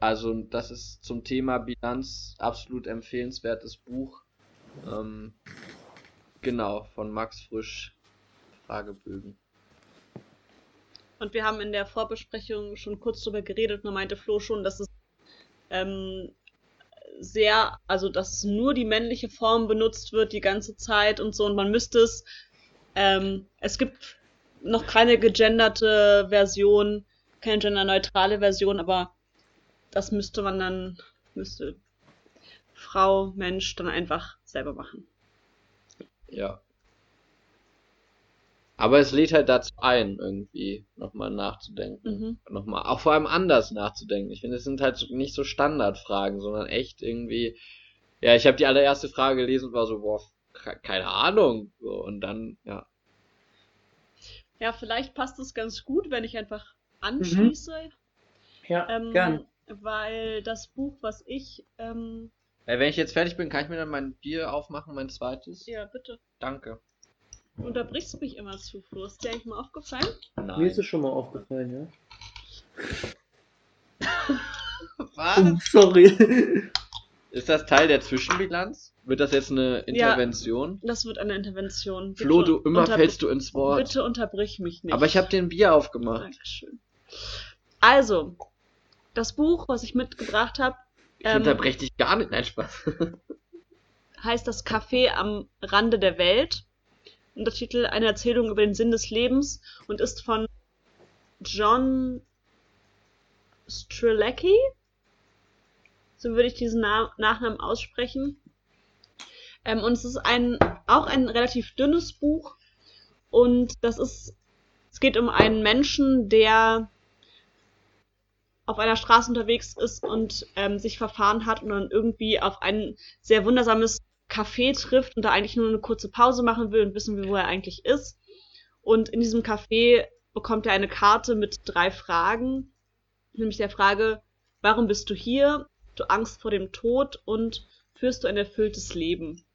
also das ist zum Thema Bilanz absolut empfehlenswertes Buch. Ähm, genau, von Max Frisch, Fragebögen. Und wir haben in der Vorbesprechung schon kurz drüber geredet da meinte Flo schon, dass es ähm, sehr, also dass nur die männliche Form benutzt wird die ganze Zeit und so und man müsste es, ähm, es gibt noch keine gegenderte Version, keine genderneutrale Version, aber das müsste man dann, müsste Frau, Mensch dann einfach selber machen. Ja. Aber es lädt halt dazu ein, irgendwie nochmal nachzudenken. Mhm. Nochmal, auch vor allem anders nachzudenken. Ich finde, es sind halt so- nicht so Standardfragen, sondern echt irgendwie. Ja, ich habe die allererste Frage gelesen und war so, boah, ke- keine Ahnung. So, und dann, ja. Ja, vielleicht passt es ganz gut, wenn ich einfach anschließe, Ja, ähm, gern. Weil das Buch, was ich, ähm, Äh, wenn ich jetzt fertig bin, kann ich mir dann mein Bier aufmachen, mein zweites? ja, bitte, Danke. du unterbrichst mich immer zu, Flo. Ist dir eigentlich mal aufgefallen? Mir Nein. ist es schon mal aufgefallen, ja. [LAUGHS] Was? [LAUGHS] Sorry. Ist das Teil der Zwischenbilanz? Wird das jetzt eine Intervention? Das wird eine Intervention. Bitte Flo, du immer fällst du ins Wort. Bitte unterbrich mich nicht. Aber ich habe dir ein Bier aufgemacht. Dankeschön. Also, das Buch, was ich mitgebracht habe, Ich ähm, unterbreche dich gar nicht. Nein, Spaß. [LAUGHS] heißt Das Café am Rande der Welt. Untertitel Eine Erzählung über den Sinn des Lebens und ist von John Strzelecki. So würde ich diesen Na Nachnamen aussprechen. Ähm, und es ist ein, auch ein relativ dünnes Buch. Und das ist, es geht um einen Menschen, der auf einer Straße unterwegs ist und ähm, sich verfahren hat und dann irgendwie auf ein sehr wundersames Café trifft und da eigentlich nur eine kurze Pause machen will und wissen will, wo er eigentlich ist. Und in diesem Café bekommt er eine Karte mit drei Fragen, nämlich der Frage, warum bist du hier? Du Angst vor dem Tod und führst du ein erfülltes Leben?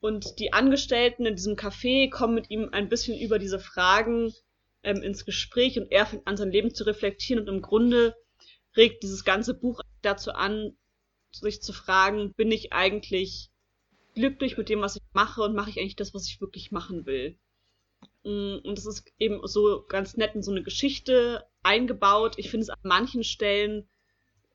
Und die Angestellten in diesem Café kommen mit ihm ein bisschen über diese Fragen ähm, ins Gespräch und er fängt an, sein Leben zu reflektieren und im Grunde regt dieses ganze Buch dazu an, sich zu fragen, bin ich eigentlich glücklich mit dem, was ich mache und mache ich eigentlich das, was ich wirklich machen will? Mm, Und es ist eben so ganz nett in so eine Geschichte eingebaut. Ich finde es an manchen Stellen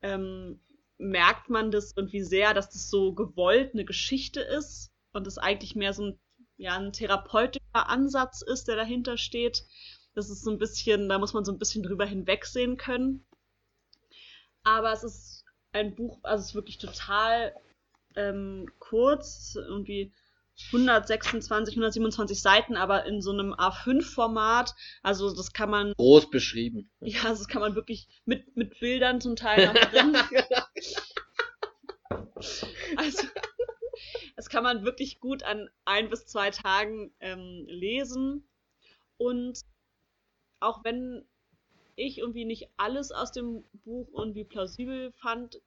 ähm, merkt man das irgendwie sehr, dass das so gewollt eine Geschichte ist und es eigentlich mehr so ein, ja, ein therapeutischer Ansatz ist, der dahinter steht. Das ist so ein bisschen, da muss man so ein bisschen drüber hinwegsehen können. Aber es ist ein Buch, also es ist wirklich total ähm, kurz, irgendwie 126, 127 Seiten, aber in so einem A5-Format. Also das kann man, Groß beschrieben. [LAUGHS] ja, das kann man wirklich mit, mit Bildern zum Teil noch [LAUGHS] drin. also das kann man wirklich gut an ein bis zwei Tagen ähm, lesen. Und auch wenn ich irgendwie nicht alles aus dem Buch irgendwie plausibel fand,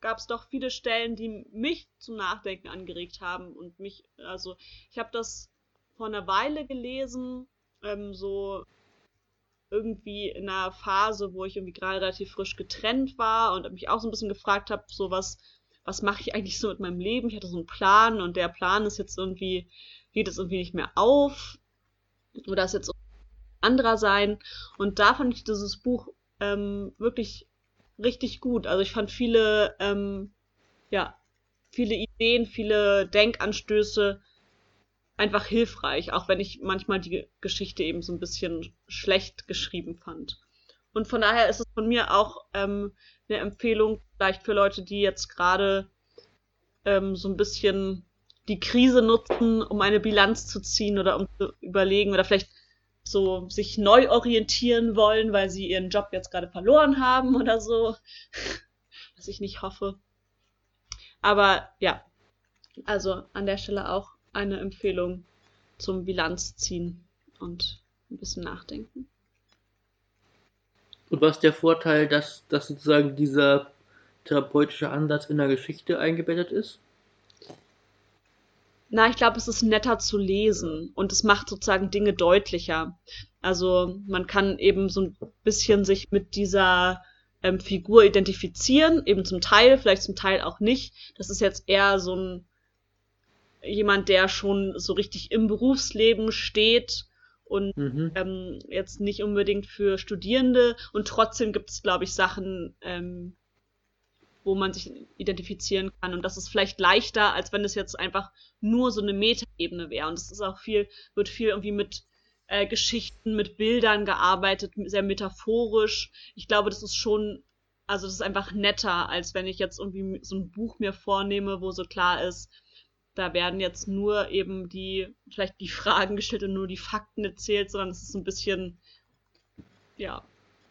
gab es doch viele Stellen, die mich zum Nachdenken angeregt haben und mich, also ich habe das vor einer Weile gelesen, ähm, so irgendwie in einer Phase, wo ich irgendwie gerade relativ frisch getrennt war und mich auch so ein bisschen gefragt habe, so was, was mache ich eigentlich so mit meinem Leben? Ich hatte so einen Plan und der Plan ist jetzt irgendwie, geht jetzt irgendwie nicht mehr auf oder ist jetzt anderer sein. Und da fand ich dieses Buch ähm, wirklich richtig gut. Also ich fand viele, ähm, ja, viele Ideen, viele Denkanstöße einfach hilfreich, auch wenn ich manchmal die Geschichte eben so ein bisschen schlecht geschrieben fand. Und von daher ist es von mir auch ähm, eine Empfehlung, vielleicht für Leute, die jetzt gerade ähm, so ein bisschen die Krise nutzen, um eine Bilanz zu ziehen oder um zu überlegen oder vielleicht so sich neu orientieren wollen, weil sie ihren Job jetzt gerade verloren haben oder so. [LAUGHS] Was ich nicht hoffe. Aber ja, also an der Stelle auch eine Empfehlung zum Bilanz ziehen und ein bisschen nachdenken. Und was ist der Vorteil, dass, dass sozusagen dieser therapeutische Ansatz in der Geschichte eingebettet ist? Na, ich glaube, es ist netter zu lesen und es macht sozusagen Dinge deutlicher. Also man kann eben so ein bisschen sich mit dieser ähm, Figur identifizieren, eben zum Teil, vielleicht zum Teil auch nicht. Das ist jetzt eher so ein jemand, der schon so richtig im Berufsleben steht und mhm. ähm, jetzt nicht unbedingt für Studierende. Und trotzdem gibt es, glaube ich, Sachen, ähm, wo man sich identifizieren kann. Und das ist vielleicht leichter, als wenn es jetzt einfach nur so eine Metaebene wäre. Und es ist auch viel, wird viel irgendwie mit äh, Geschichten, mit Bildern gearbeitet, sehr metaphorisch. Ich glaube, das ist schon, also das ist einfach netter, als wenn ich jetzt irgendwie so ein Buch mir vornehme, wo so klar ist, da werden jetzt nur eben die, vielleicht die Fragen gestellt und nur die Fakten erzählt, sondern es ist ein bisschen, ja,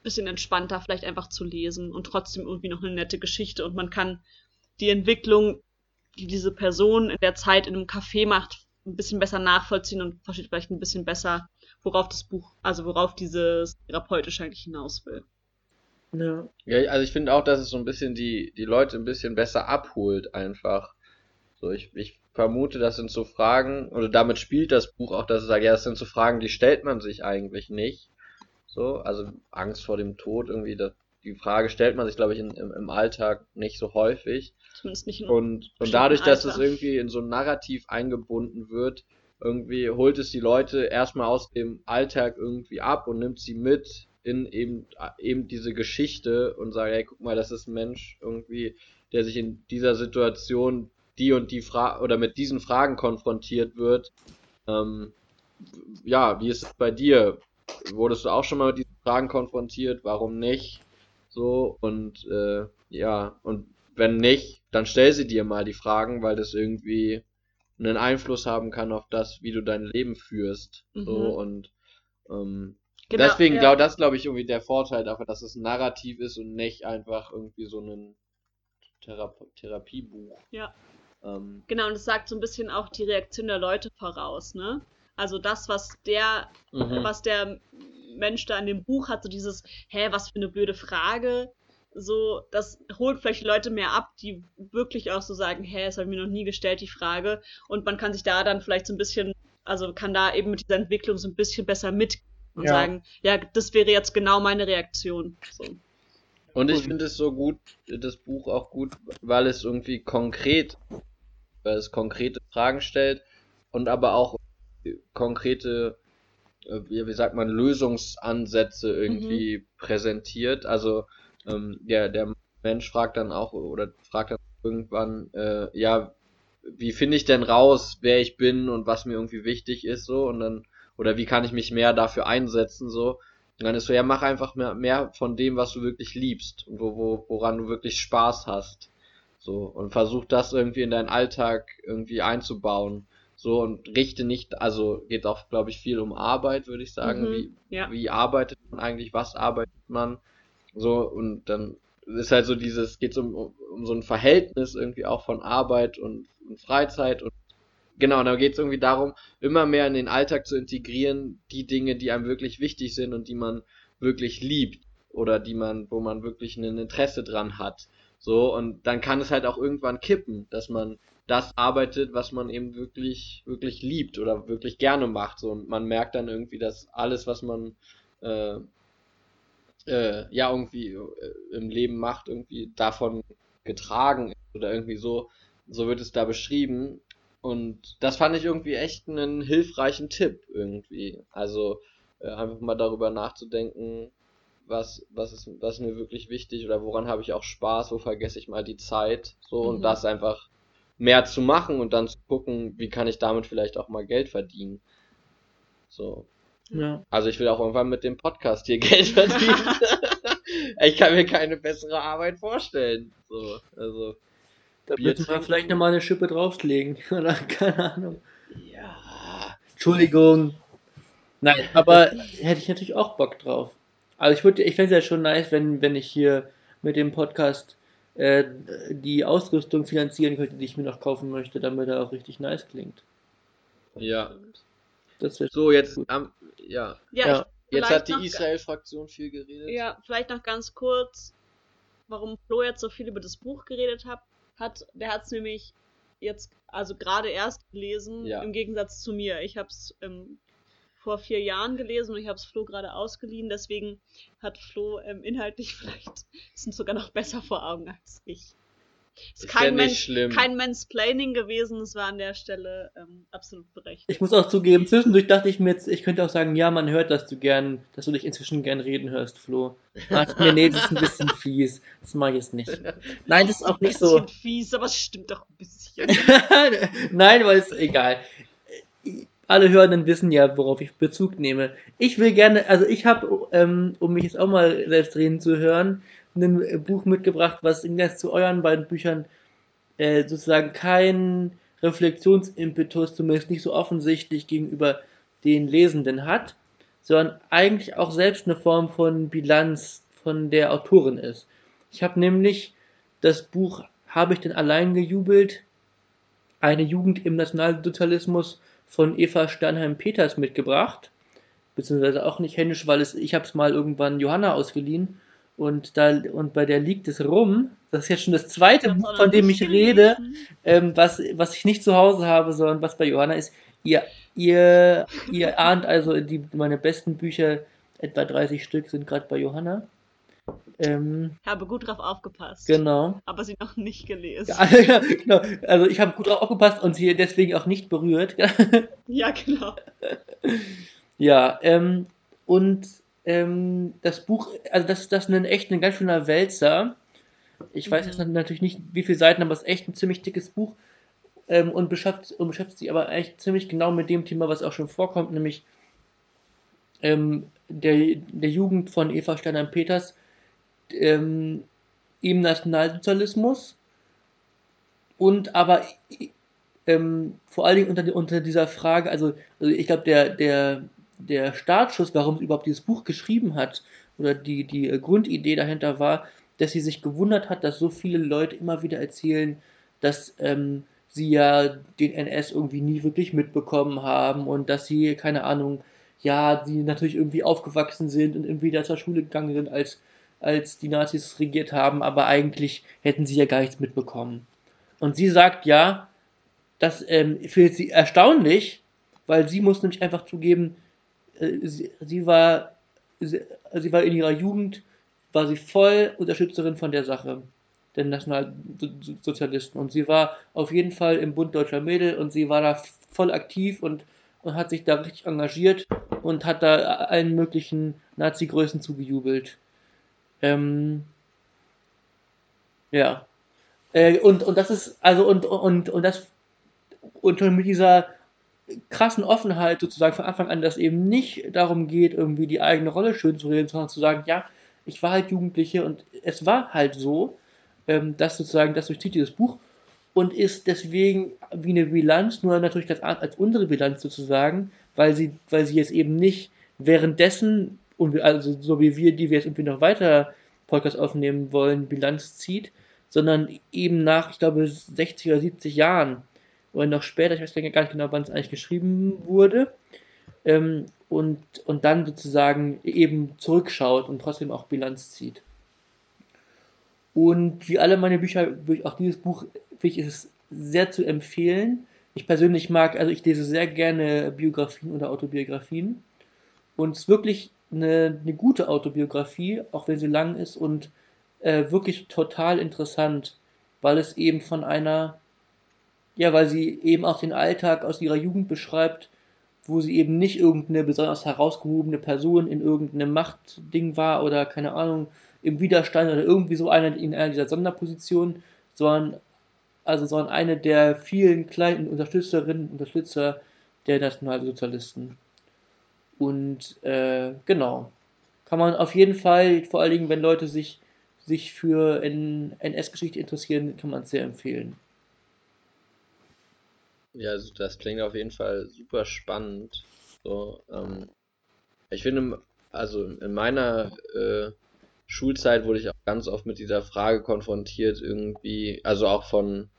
bisschen entspannter vielleicht einfach zu lesen und trotzdem irgendwie noch eine nette Geschichte und man kann die Entwicklung, die diese Person in der Zeit in einem Café macht, ein bisschen besser nachvollziehen und versteht vielleicht ein bisschen besser, worauf das Buch, also worauf dieses therapeutisch eigentlich hinaus will. Ja. ja, also ich finde auch, dass es so ein bisschen die, die Leute ein bisschen besser abholt einfach. So, ich, ich vermute, das sind so Fragen, oder damit spielt das Buch auch, dass es sagt, ja, das sind so Fragen, die stellt man sich eigentlich nicht. So, also Angst vor dem Tod, irgendwie, das, die Frage stellt man sich, glaube ich, in, im, im Alltag nicht so häufig. Zumindest nicht in Und, und dadurch, dass es irgendwie in so ein Narrativ eingebunden wird, irgendwie holt es die Leute erstmal aus dem Alltag irgendwie ab und nimmt sie mit in eben, eben diese Geschichte und sagt, hey, guck mal, das ist ein Mensch irgendwie, der sich in dieser Situation die und die Frage oder mit diesen Fragen konfrontiert wird. Ähm, ja, wie ist es bei dir? Wurdest du auch schon mal mit diesen Fragen konfrontiert? Warum nicht? So und äh, ja, und wenn nicht, dann stell sie dir mal die Fragen, weil das irgendwie einen Einfluss haben kann auf das, wie du dein Leben führst. Mhm. So und ähm, genau, deswegen ja. glaube das glaube ich irgendwie der Vorteil dafür, dass es ein Narrativ ist und nicht einfach irgendwie so ein Thera Therapiebuch. Ja. Ähm, genau, und es sagt so ein bisschen auch die Reaktion der Leute voraus, ne? Also das, was der, mhm. was der Mensch da in dem Buch hat, so dieses, hä, was für eine blöde Frage, so, das holt vielleicht Leute mehr ab, die wirklich auch so sagen, hä, das habe ich mir noch nie gestellt, die Frage. Und man kann sich da dann vielleicht so ein bisschen, also kann da eben mit dieser Entwicklung so ein bisschen besser mit und ja. sagen, ja, das wäre jetzt genau meine Reaktion. So. Und ich finde es so gut, das Buch auch gut, weil es irgendwie konkret weil es konkrete Fragen stellt und aber auch konkrete, äh, wie, sagt man, Lösungsansätze irgendwie mhm. präsentiert. Also ähm, der, der Mensch fragt dann auch oder fragt dann irgendwann, äh, ja, wie finde ich denn raus, wer ich bin und was mir irgendwie wichtig ist, so und dann, oder wie kann ich mich mehr dafür einsetzen, so. Und dann ist so, ja, mach einfach mehr, mehr von dem, was du wirklich liebst und wo, wo, woran du wirklich Spaß hast. So, und versuch das irgendwie in deinen Alltag irgendwie einzubauen. So, und richte nicht, also geht auch, glaube ich, viel um Arbeit, würde ich sagen. Mhm, wie, ja. wie arbeitet man eigentlich, was arbeitet man? So, und dann ist halt so dieses, geht um, um so ein Verhältnis irgendwie auch von Arbeit und, und Freizeit und genau, da geht es irgendwie darum, immer mehr in den Alltag zu integrieren, die Dinge, die einem wirklich wichtig sind und die man wirklich liebt oder die man, wo man wirklich ein Interesse dran hat. So, und dann kann es halt auch irgendwann kippen, dass man das arbeitet, was man eben wirklich, wirklich liebt oder wirklich gerne macht. So, und man merkt dann irgendwie, dass alles, was man äh, äh, ja irgendwie äh, im Leben macht, irgendwie davon getragen ist oder irgendwie so, so wird es da beschrieben. Und das fand ich irgendwie echt einen hilfreichen Tipp irgendwie. Also äh, einfach mal darüber nachzudenken, was, was ist, was ist mir wirklich wichtig oder woran habe ich auch Spaß, wo vergesse ich mal die Zeit, so mhm. und das einfach mehr zu machen und dann zu gucken, wie kann ich damit vielleicht auch mal Geld verdienen. So. Ja. Also ich will auch irgendwann mit dem Podcast hier [LAUGHS] Geld verdienen. [LAUGHS] ich kann mir keine bessere Arbeit vorstellen. So, also. Da müssen wir vielleicht nochmal eine Schippe drauflegen, [LAUGHS] oder? Keine Ahnung. Ja. Entschuldigung. Nein, aber hätte ich natürlich auch Bock drauf. Also ich würde, ich fände es ja schon nice, wenn, wenn ich hier mit dem Podcast äh, die Ausrüstung finanzieren könnte, die ich mir noch kaufen möchte, damit er auch richtig nice klingt. Ja. Das wäre So, jetzt, am, ja. Ja, Ja. Ich, Jetzt hat die Israel-Fraktion viel geredet. Ja, vielleicht noch ganz kurz, warum Flo jetzt so viel über das Buch geredet hat. hat der hat es nämlich jetzt, also gerade erst gelesen, Ja. im Gegensatz zu mir. Ich habe es ähm, vor vier Jahren gelesen und ich habe es Flo gerade ausgeliehen, deswegen hat Flo ähm, inhaltlich [LAUGHS] vielleicht, sind sogar noch besser vor Augen als ich. Ist Ist kein, ja schlimm. kein Mansplaining gewesen, es war an der Stelle ähm, absolut berechtigt. Ich muss auch zugeben, zwischendurch dachte ich mir jetzt, ich könnte auch sagen, ja, man hört, dass du gern, dass du dich inzwischen gern reden hörst, Flo. Ach, nee, nee, das ist ein bisschen fies. Das mag ich jetzt nicht. Nein, das ist auch nicht so. Bisschen fies, aber es stimmt doch ein bisschen. [LAUGHS] Nein, weil es egal. Alle Hörenden wissen ja, worauf ich Bezug nehme. Ich will gerne, also ich habe, ähm, um mich jetzt auch mal selbst reden zu hören, ein äh, Buch mitgebracht, was im Gegensatz zu euren beiden Büchern äh, sozusagen keinen Reflexionsimpetus, zumindest nicht so offensichtlich gegenüber den Lesenden hat, sondern eigentlich auch selbst eine Form von Bilanz von der Autorin ist. Ich habe nämlich das Buch Habe ich denn allein gejubelt? Eine Jugend im Nationalsozialismus von Eva Sternheim-Peters mitgebracht. Beziehungsweise auch nicht händisch, weil es, ich habe es mal irgendwann Johanna ausgeliehen und da und bei der liegt es rum. Das ist jetzt schon das zweite Buch, von dem ich rede, ähm, was, was ich nicht zu Hause habe, sondern was bei Johanna ist. Ihr, ihr, ihr ahnt also, die, meine besten Bücher, etwa 30 Stück, sind gerade bei Johanna. Ähm, Habe gut drauf aufgepasst. genau. Aber sie noch nicht gelesen. [LAUGHS] Ja, genau. Also ich habe gut drauf aufgepasst und sie deswegen auch nicht berührt. [LAUGHS] Ja, genau. ja, ähm, und ähm, das Buch, also das, das ist ein echt ein ganz schöner Wälzer. Ich weiß Mhm. jetzt natürlich nicht, wie viele Seiten, aber es ist echt ein ziemlich dickes Buch ähm, und, beschäftigt, und beschäftigt sich aber eigentlich ziemlich genau mit dem Thema, was auch schon vorkommt, nämlich ähm, der, der Jugend von Eva Steiner-Peters ähm, im Nationalsozialismus und aber ähm, vor allen Dingen unter, unter dieser Frage, also, also ich glaube, der, der, der Startschuss, warum sie überhaupt dieses Buch geschrieben hat, oder die, die äh, Grundidee dahinter war, dass sie sich gewundert hat, dass so viele Leute immer wieder erzählen, dass ähm, sie ja den NS irgendwie nie wirklich mitbekommen haben und dass sie, keine Ahnung, ja, sie natürlich irgendwie aufgewachsen sind und irgendwie da zur Schule gegangen sind, als, als die Nazis regiert haben, aber eigentlich hätten sie ja gar nichts mitbekommen. Und sie sagt ja, das ähm, findet sie erstaunlich, weil sie muss nämlich einfach zugeben, äh, sie, sie war sie, sie war in ihrer Jugend war sie voll Unterstützerin von der Sache, den Nationalsozialisten. Und sie war auf jeden Fall im Bund Deutscher Mädel und sie war da voll aktiv und, und hat sich da richtig engagiert und hat da allen möglichen Nazi-Größen zugejubelt. Ähm, ja. Äh, und, und das ist, also, und, und, und das, und mit dieser krassen Offenheit sozusagen von Anfang an, dass eben nicht darum geht, irgendwie die eigene Rolle schön zu reden, sondern zu sagen, ja, ich war halt Jugendliche und es war halt so, ähm, dass sozusagen, das durchzieht dieses Buch und ist deswegen wie eine Bilanz, nur natürlich das als unsere Bilanz sozusagen, weil sie, weil sie jetzt eben nicht währenddessen, und also so wie wir, die wir jetzt irgendwie noch weiter Podcast aufnehmen wollen, Bilanz zieht, sondern eben nach, ich glaube, 60 oder 70 Jahren oder noch später, ich weiß gar nicht genau, wann es eigentlich geschrieben wurde, ähm, und, und dann sozusagen eben zurückschaut und trotzdem auch Bilanz zieht. Und wie alle meine Bücher, auch dieses Buch, finde ich, ist es sehr zu empfehlen. Ich persönlich mag, also ich lese sehr gerne Biografien oder Autobiografien. Und es ist wirklich eine, eine gute Autobiografie, auch wenn sie lang ist und äh, wirklich total interessant, weil es eben von einer, ja, weil sie eben auch den Alltag aus ihrer Jugend beschreibt, wo sie eben nicht irgendeine besonders herausgehobene Person in irgendeinem Machtding war oder keine Ahnung, im Widerstand oder irgendwie so einer in einer dieser Sonderpositionen, sondern also sondern eine der vielen kleinen Unterstützerinnen und Unterstützer der Nationalsozialisten. Und äh, genau. Kann man auf jeden Fall, vor allen Dingen, wenn Leute sich, sich für NS-Geschichte interessieren, kann man es sehr empfehlen. Ja, also das klingt auf jeden Fall super spannend. So, ähm, ich finde, also in meiner äh, Schulzeit wurde ich auch ganz oft mit dieser Frage konfrontiert, irgendwie, also auch von,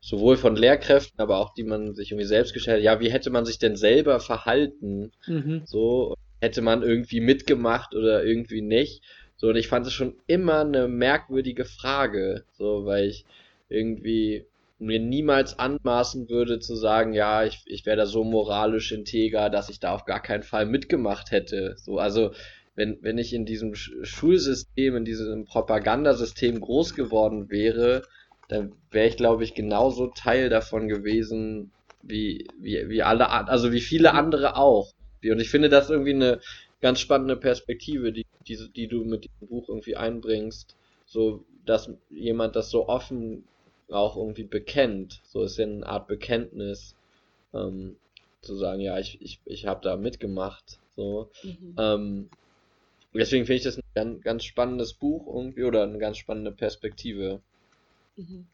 sowohl von Lehrkräften, aber auch die man sich irgendwie selbst gestellt hat, ja, wie hätte man sich denn selber verhalten? Mhm. So, hätte man irgendwie mitgemacht oder irgendwie nicht? So, und ich fand es schon immer eine merkwürdige Frage, so, weil ich irgendwie mir niemals anmaßen würde zu sagen, ja, ich, ich wäre da so moralisch integer, dass ich da auf gar keinen Fall mitgemacht hätte. So, also wenn, wenn ich in diesem Schulsystem, in diesem Propagandasystem groß geworden wäre, dann wäre ich, glaube ich, genauso Teil davon gewesen, wie, wie, wie alle, also wie viele andere auch. Und ich finde das irgendwie eine ganz spannende Perspektive, die, die, die du mit diesem Buch irgendwie einbringst. So, dass jemand das so offen auch irgendwie bekennt. So ist ja eine Art Bekenntnis, ähm, zu sagen, ja, ich, ich, ich habe da mitgemacht. So. Mhm. Ähm, deswegen finde ich das ein ganz, ganz spannendes Buch irgendwie oder eine ganz spannende Perspektive. Mhm.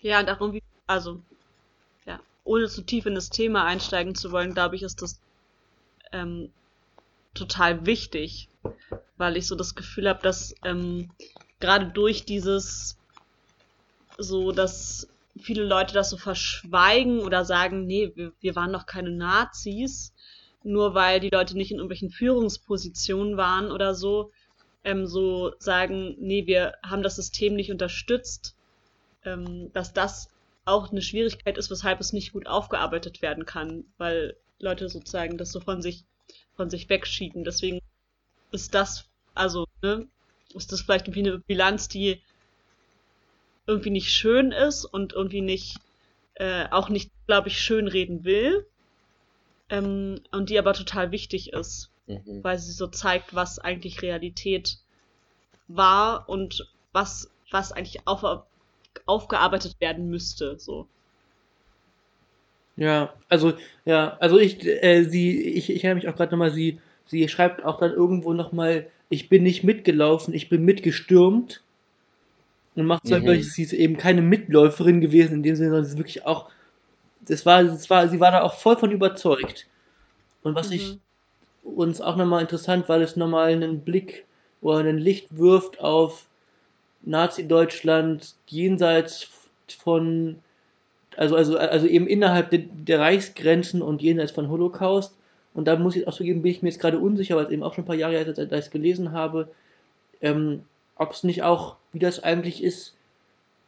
Ja, darum, wie, also, ja, ohne zu tief in das Thema einsteigen zu wollen, glaube ich, ist das ähm, total wichtig, weil ich so das Gefühl habe, dass ähm, gerade durch dieses so, dass viele Leute das so verschweigen oder sagen, nee, wir, wir waren noch keine Nazis, nur weil die Leute nicht in irgendwelchen Führungspositionen waren oder so, ähm, so sagen, nee, wir haben das System nicht unterstützt, ähm, dass das auch eine Schwierigkeit ist, weshalb es nicht gut aufgearbeitet werden kann, weil Leute sozusagen das so von sich, von sich wegschieben. Deswegen ist das, also, ne, ist das vielleicht irgendwie eine Bilanz, die irgendwie nicht schön ist und irgendwie nicht, äh, auch nicht, glaube ich, schön reden will. Ähm, und die aber total wichtig ist, Mhm. weil sie so zeigt, was eigentlich Realität war und was, was eigentlich auf, aufgearbeitet werden müsste. So. Ja, also, ja, also ich, äh, sie, ich, ich erinnere mich auch gerade nochmal, sie, sie schreibt auch dann irgendwo nochmal, ich bin nicht mitgelaufen, ich bin mitgestürmt. Und macht zwar Mhm. deutlich, sie ist eben keine Mitläuferin gewesen in dem Sinne, sondern sie ist wirklich auch, das war, das war, sie war da auch voll von überzeugt. Und was ich Mhm. uns auch nochmal interessant, weil es nochmal einen Blick oder ein Licht wirft auf Nazi-Deutschland jenseits von, also, also, also eben innerhalb der, der Reichsgrenzen und jenseits von Holocaust. Und da muss ich auch zugeben, bin ich mir jetzt gerade unsicher, weil es eben auch schon ein paar Jahre her ist, als ich es gelesen habe, ähm, ob es nicht auch, wie das eigentlich ist,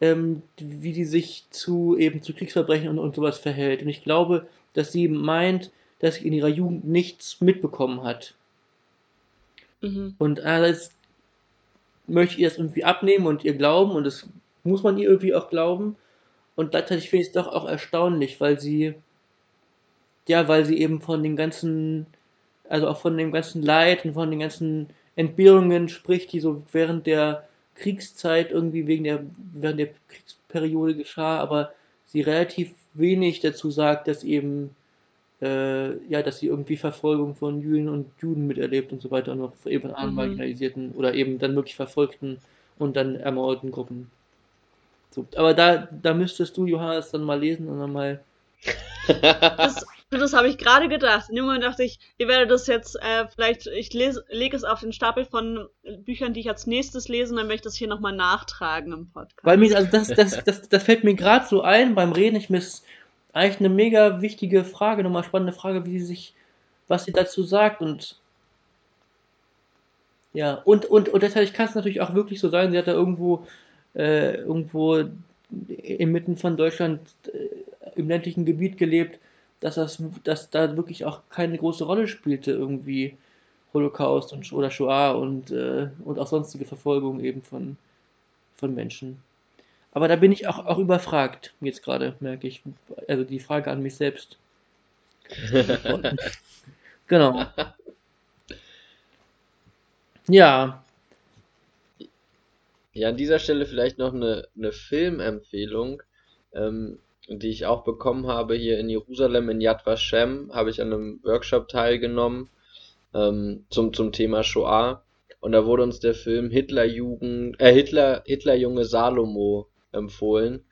ähm, wie die sich zu eben zu Kriegsverbrechen und, und sowas verhält. Und ich glaube, dass sie meint, dass sie in ihrer Jugend nichts mitbekommen hat. Mhm. Und einerseits möchte ihr das irgendwie abnehmen und ihr glauben und das muss man ihr irgendwie auch glauben. Und gleichzeitig finde ich es doch auch erstaunlich, weil sie, ja, weil sie eben von den ganzen, also auch von dem ganzen Leid und von den ganzen Entbehrungen spricht, die so während der Kriegszeit irgendwie wegen der, während der Kriegsperiode geschah, aber sie relativ wenig dazu sagt, dass eben äh, ja, dass sie irgendwie Verfolgung von Juden und Juden miterlebt und so weiter und noch eben von anderen Mhm. marginalisierten oder eben dann wirklich verfolgten und dann ermordeten Gruppen. So, aber da, da müsstest du, Johannes, dann mal lesen und dann mal. [LAUGHS] [LAUGHS] Das, das habe ich gerade gedacht. In dem Moment dachte ich, ihr werdet das jetzt äh, vielleicht, ich lege es auf den Stapel von Büchern, die ich als nächstes lese, und dann werde ich das hier nochmal nachtragen im Podcast. Weil mir, also das, das, das, das fällt mir gerade so ein beim Reden. Ich mir ist eigentlich eine mega wichtige Frage, nochmal spannende Frage, wie sie sich, was sie dazu sagt und ja, und, und, und deshalb kann es natürlich auch wirklich so sein, sie hat da irgendwo, äh, irgendwo inmitten von Deutschland äh, im ländlichen Gebiet gelebt, dass das, dass da wirklich auch keine große Rolle spielte, irgendwie Holocaust und, oder Shoah und, äh, und auch sonstige Verfolgung eben von, von Menschen. Aber da bin ich auch, auch überfragt, jetzt gerade, merke ich. Also die Frage an mich selbst. [LAUGHS] Genau. Ja, Ja, an dieser Stelle vielleicht noch eine, eine Filmempfehlung, ähm, die ich auch bekommen habe hier in Jerusalem in Yad Vashem, habe ich an einem Workshop teilgenommen ähm, zum, zum Thema Shoah. Und da wurde uns der Film Hitlerjugend, äh, Hitler, Hitlerjunge Salomo empfohlen.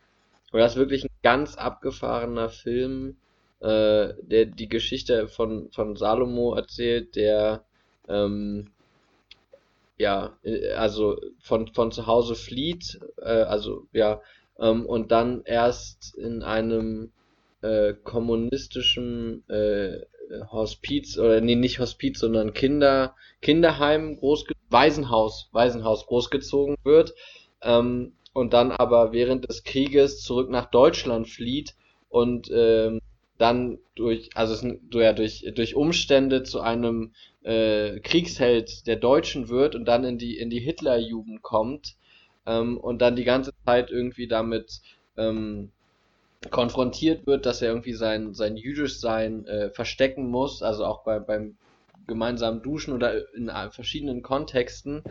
Und das ist wirklich ein ganz abgefahrener Film, äh, der die Geschichte von, von Salomo erzählt, der ähm, ja, äh, also von, von zu Hause flieht, äh, also ja, ähm, und dann erst in einem äh, kommunistischen äh, Hospiz, oder nee, nicht Hospiz, sondern Kinder, Kinderheim, großge Waisenhaus, Waisenhaus großgezogen wird, ähm, und dann aber während des Krieges zurück nach Deutschland flieht und ähm, dann durch, also es, ja, durch, durch Umstände zu einem äh, Kriegsheld der Deutschen wird und dann in die, in die Hitlerjugend kommt ähm, und dann die ganze Zeit irgendwie damit ähm, konfrontiert wird, dass er irgendwie sein, sein Jüdischsein äh, verstecken muss, also auch bei, beim gemeinsamen Duschen oder in verschiedenen Kontexten.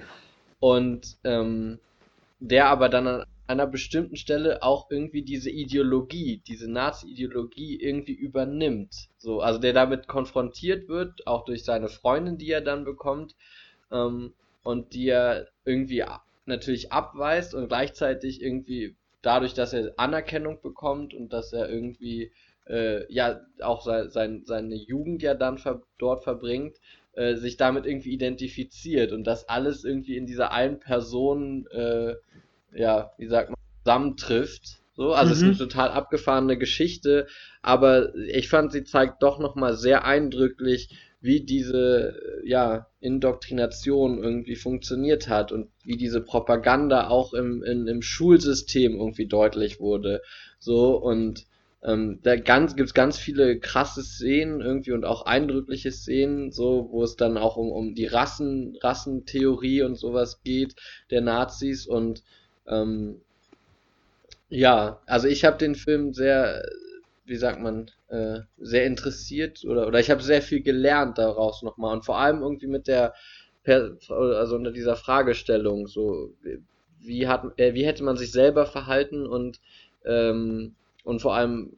Und ähm, der aber dann an einer bestimmten Stelle auch irgendwie diese Ideologie, diese Nazi-Ideologie irgendwie übernimmt. So, also der damit konfrontiert wird, auch durch seine Freundin, die er dann bekommt, ähm, und die er irgendwie natürlich abweist und gleichzeitig irgendwie dadurch, dass er Anerkennung bekommt und dass er irgendwie äh, ja auch sein, sein, seine Jugend ja dann ver dort verbringt, äh, sich damit irgendwie identifiziert und das alles irgendwie in dieser einen Person, äh, ja, wie sagt man, zusammentrifft. So, also mhm. es ist eine mhm. total abgefahrene Geschichte, aber ich fand, sie zeigt doch nochmal sehr eindrücklich, wie diese ja, Indoktrination irgendwie funktioniert hat und wie diese Propaganda auch im, in, im Schulsystem irgendwie deutlich wurde. So und ähm, da ganz, gibt's ganz viele krasse Szenen irgendwie und auch eindrückliche Szenen, so, wo es dann auch um, um die Rassen, Rassentheorie und sowas geht, der Nazis und ähm, ja, also ich habe den Film sehr, wie sagt man, äh, sehr interessiert oder, oder ich habe sehr viel gelernt daraus nochmal und vor allem irgendwie mit der, also unter dieser Fragestellung, so, wie hat, äh, wie hätte man sich selber verhalten und, ähm, und vor allem,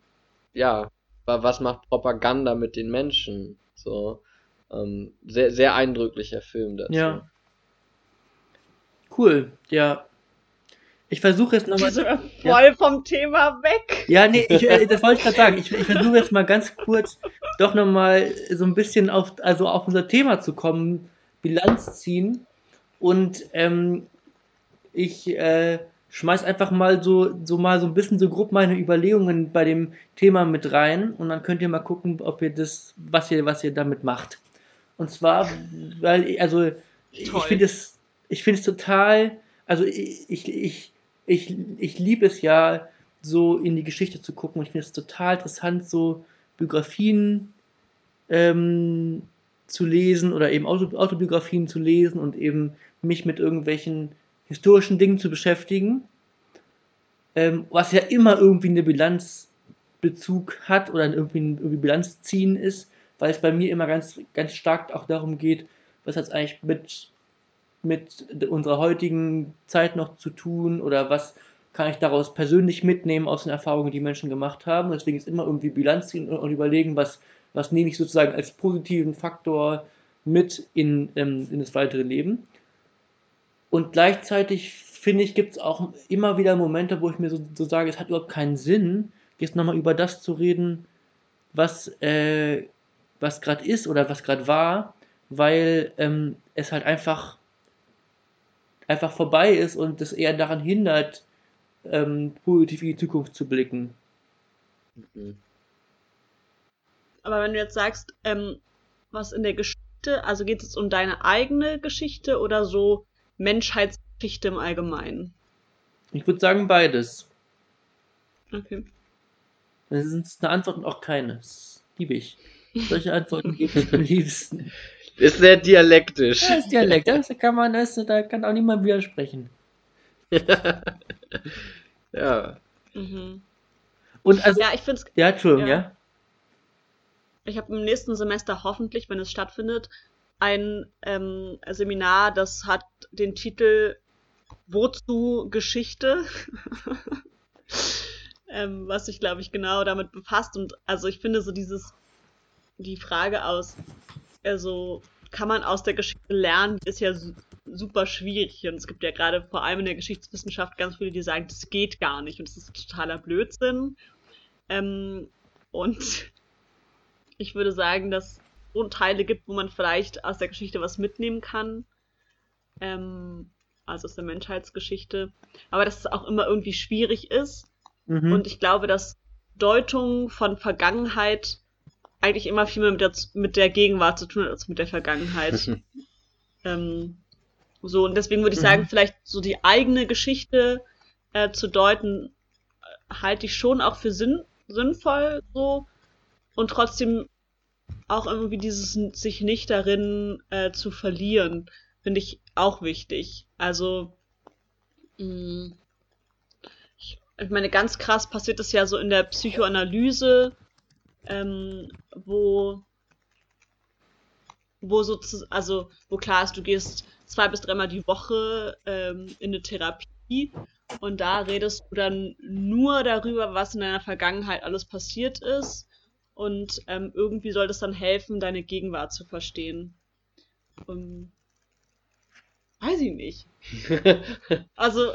ja, was macht Propaganda mit den Menschen? So, ähm, sehr, sehr eindrücklicher Film dazu. Ja. Cool, ja. Ich versuche jetzt nochmal. Voll ja. vom Thema weg. Ja, nee, ich, äh, das wollte ich gerade sagen. Ich, ich versuche jetzt mal ganz kurz doch nochmal so ein bisschen auf, also auf unser Thema zu kommen, Bilanz ziehen. Und ähm, ich äh, schmeiß einfach mal so, so mal so ein bisschen so grob meine Überlegungen bei dem Thema mit rein und dann könnt ihr mal gucken, ob ihr das, was ihr, was ihr damit macht. Und zwar, weil, also, ich finde es, ich finde es total, also ich, ich, ich ich, ich liebe es ja, so in die Geschichte zu gucken. Und ich finde es total interessant, so Biografien ähm, zu lesen oder eben Autobiografien zu lesen und eben mich mit irgendwelchen historischen Dingen zu beschäftigen, ähm, was ja immer irgendwie eine Bilanzbezug hat oder irgendwie ein irgendwie Bilanz ziehen ist, weil es bei mir immer ganz, ganz stark auch darum geht, was hat es eigentlich mit mit unserer heutigen Zeit noch zu tun oder was kann ich daraus persönlich mitnehmen aus den Erfahrungen, die Menschen gemacht haben. Deswegen ist immer irgendwie Bilanz ziehen und überlegen, was, was nehme ich sozusagen als positiven Faktor mit in, ähm, in das weitere Leben. Und gleichzeitig finde ich, gibt es auch immer wieder Momente, wo ich mir so, so sage, es hat überhaupt keinen Sinn, jetzt nochmal über das zu reden, was, äh, was gerade ist oder was gerade war, weil ähm, es halt einfach einfach vorbei ist und das eher daran hindert, ähm, positiv in die Zukunft zu blicken. Mhm. Aber wenn du jetzt sagst, ähm, was in der Geschichte, also geht es um deine eigene Geschichte oder so Menschheitsgeschichte im Allgemeinen? Ich würde sagen beides. Okay. Das ist eine Antwort und auch keine. liebe ich. Solche Antworten gebe ich am liebsten. Ist sehr dialektisch. Ja, ist Dialekt, das kann man, das, da kann auch niemand widersprechen. [LAUGHS] ja. Mhm. Und also, ja, ich finde es. Ja, Entschuldigung, ja. ja. Ich habe im nächsten Semester hoffentlich, wenn es stattfindet, ein ähm, Seminar, das hat den Titel Wozu Geschichte? [LAUGHS] ähm, was sich, glaube ich, genau damit befasst. Und also ich finde so dieses, die Frage aus, also kann man aus der Geschichte lernen, ist ja super schwierig. Und es gibt ja gerade vor allem in der Geschichtswissenschaft ganz viele, die sagen, das geht gar nicht und das ist totaler Blödsinn. Ähm, und [LAUGHS] ich würde sagen, dass so Teile gibt, wo man vielleicht aus der Geschichte was mitnehmen kann. ähm, also aus der Menschheitsgeschichte, aber dass es auch immer irgendwie schwierig ist. Mhm. Und ich glaube, dass Deutung von Vergangenheit eigentlich immer viel mehr mit der, mit der Gegenwart zu tun hat als mit der Vergangenheit. [LAUGHS] ähm, so, und deswegen würde ich sagen, Mhm. vielleicht so die eigene Geschichte äh, zu deuten, äh, halte ich schon auch für sinn sinnvoll so. Und trotzdem auch irgendwie dieses sich nicht darin äh, zu verlieren, finde ich auch wichtig. Also, mh, ich, ich meine, ganz krass passiert das ja so in der Psychoanalyse, ähm, wo wo so also wo klar ist, du gehst zwei bis dreimal die Woche ähm, in eine Therapie und da redest du dann nur darüber, was in deiner Vergangenheit alles passiert ist und ähm, irgendwie soll das dann helfen, deine Gegenwart zu verstehen. Ähm, weiß ich nicht. [LAUGHS] Also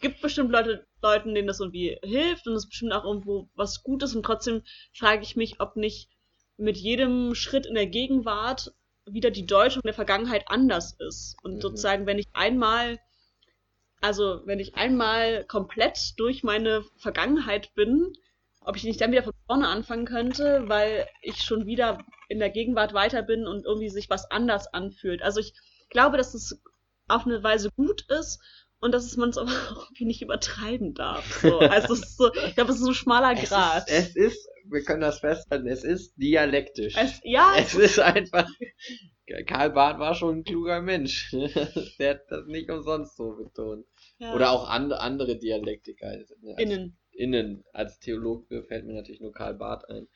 gibt bestimmt Leute, Leuten, denen das irgendwie hilft und es ist bestimmt auch irgendwo was Gutes und trotzdem frage ich mich, ob nicht mit jedem Schritt in der Gegenwart wieder die Deutung der Vergangenheit anders ist. Und Mhm. sozusagen, wenn ich einmal, also wenn ich einmal komplett durch meine Vergangenheit bin, ob ich nicht dann wieder von vorne anfangen könnte, weil ich schon wieder in der Gegenwart weiter bin und irgendwie sich was anders anfühlt. Also ich glaube, dass es auf eine Weise gut ist und dass man es aber auch [LAUGHS] irgendwie nicht übertreiben darf. So. Also es ist so, ich glaube, es ist so ein schmaler Es Grad. ist, es ist, wir können das festhalten, es ist dialektisch. Es, ja, Es ist einfach. Karl Barth war schon ein kluger Mensch. [LAUGHS] Der hat das nicht umsonst so betont. ja. Oder auch and, andere Dialektiker. Innen. Innen. Als Theologe fällt mir natürlich nur Karl Barth ein.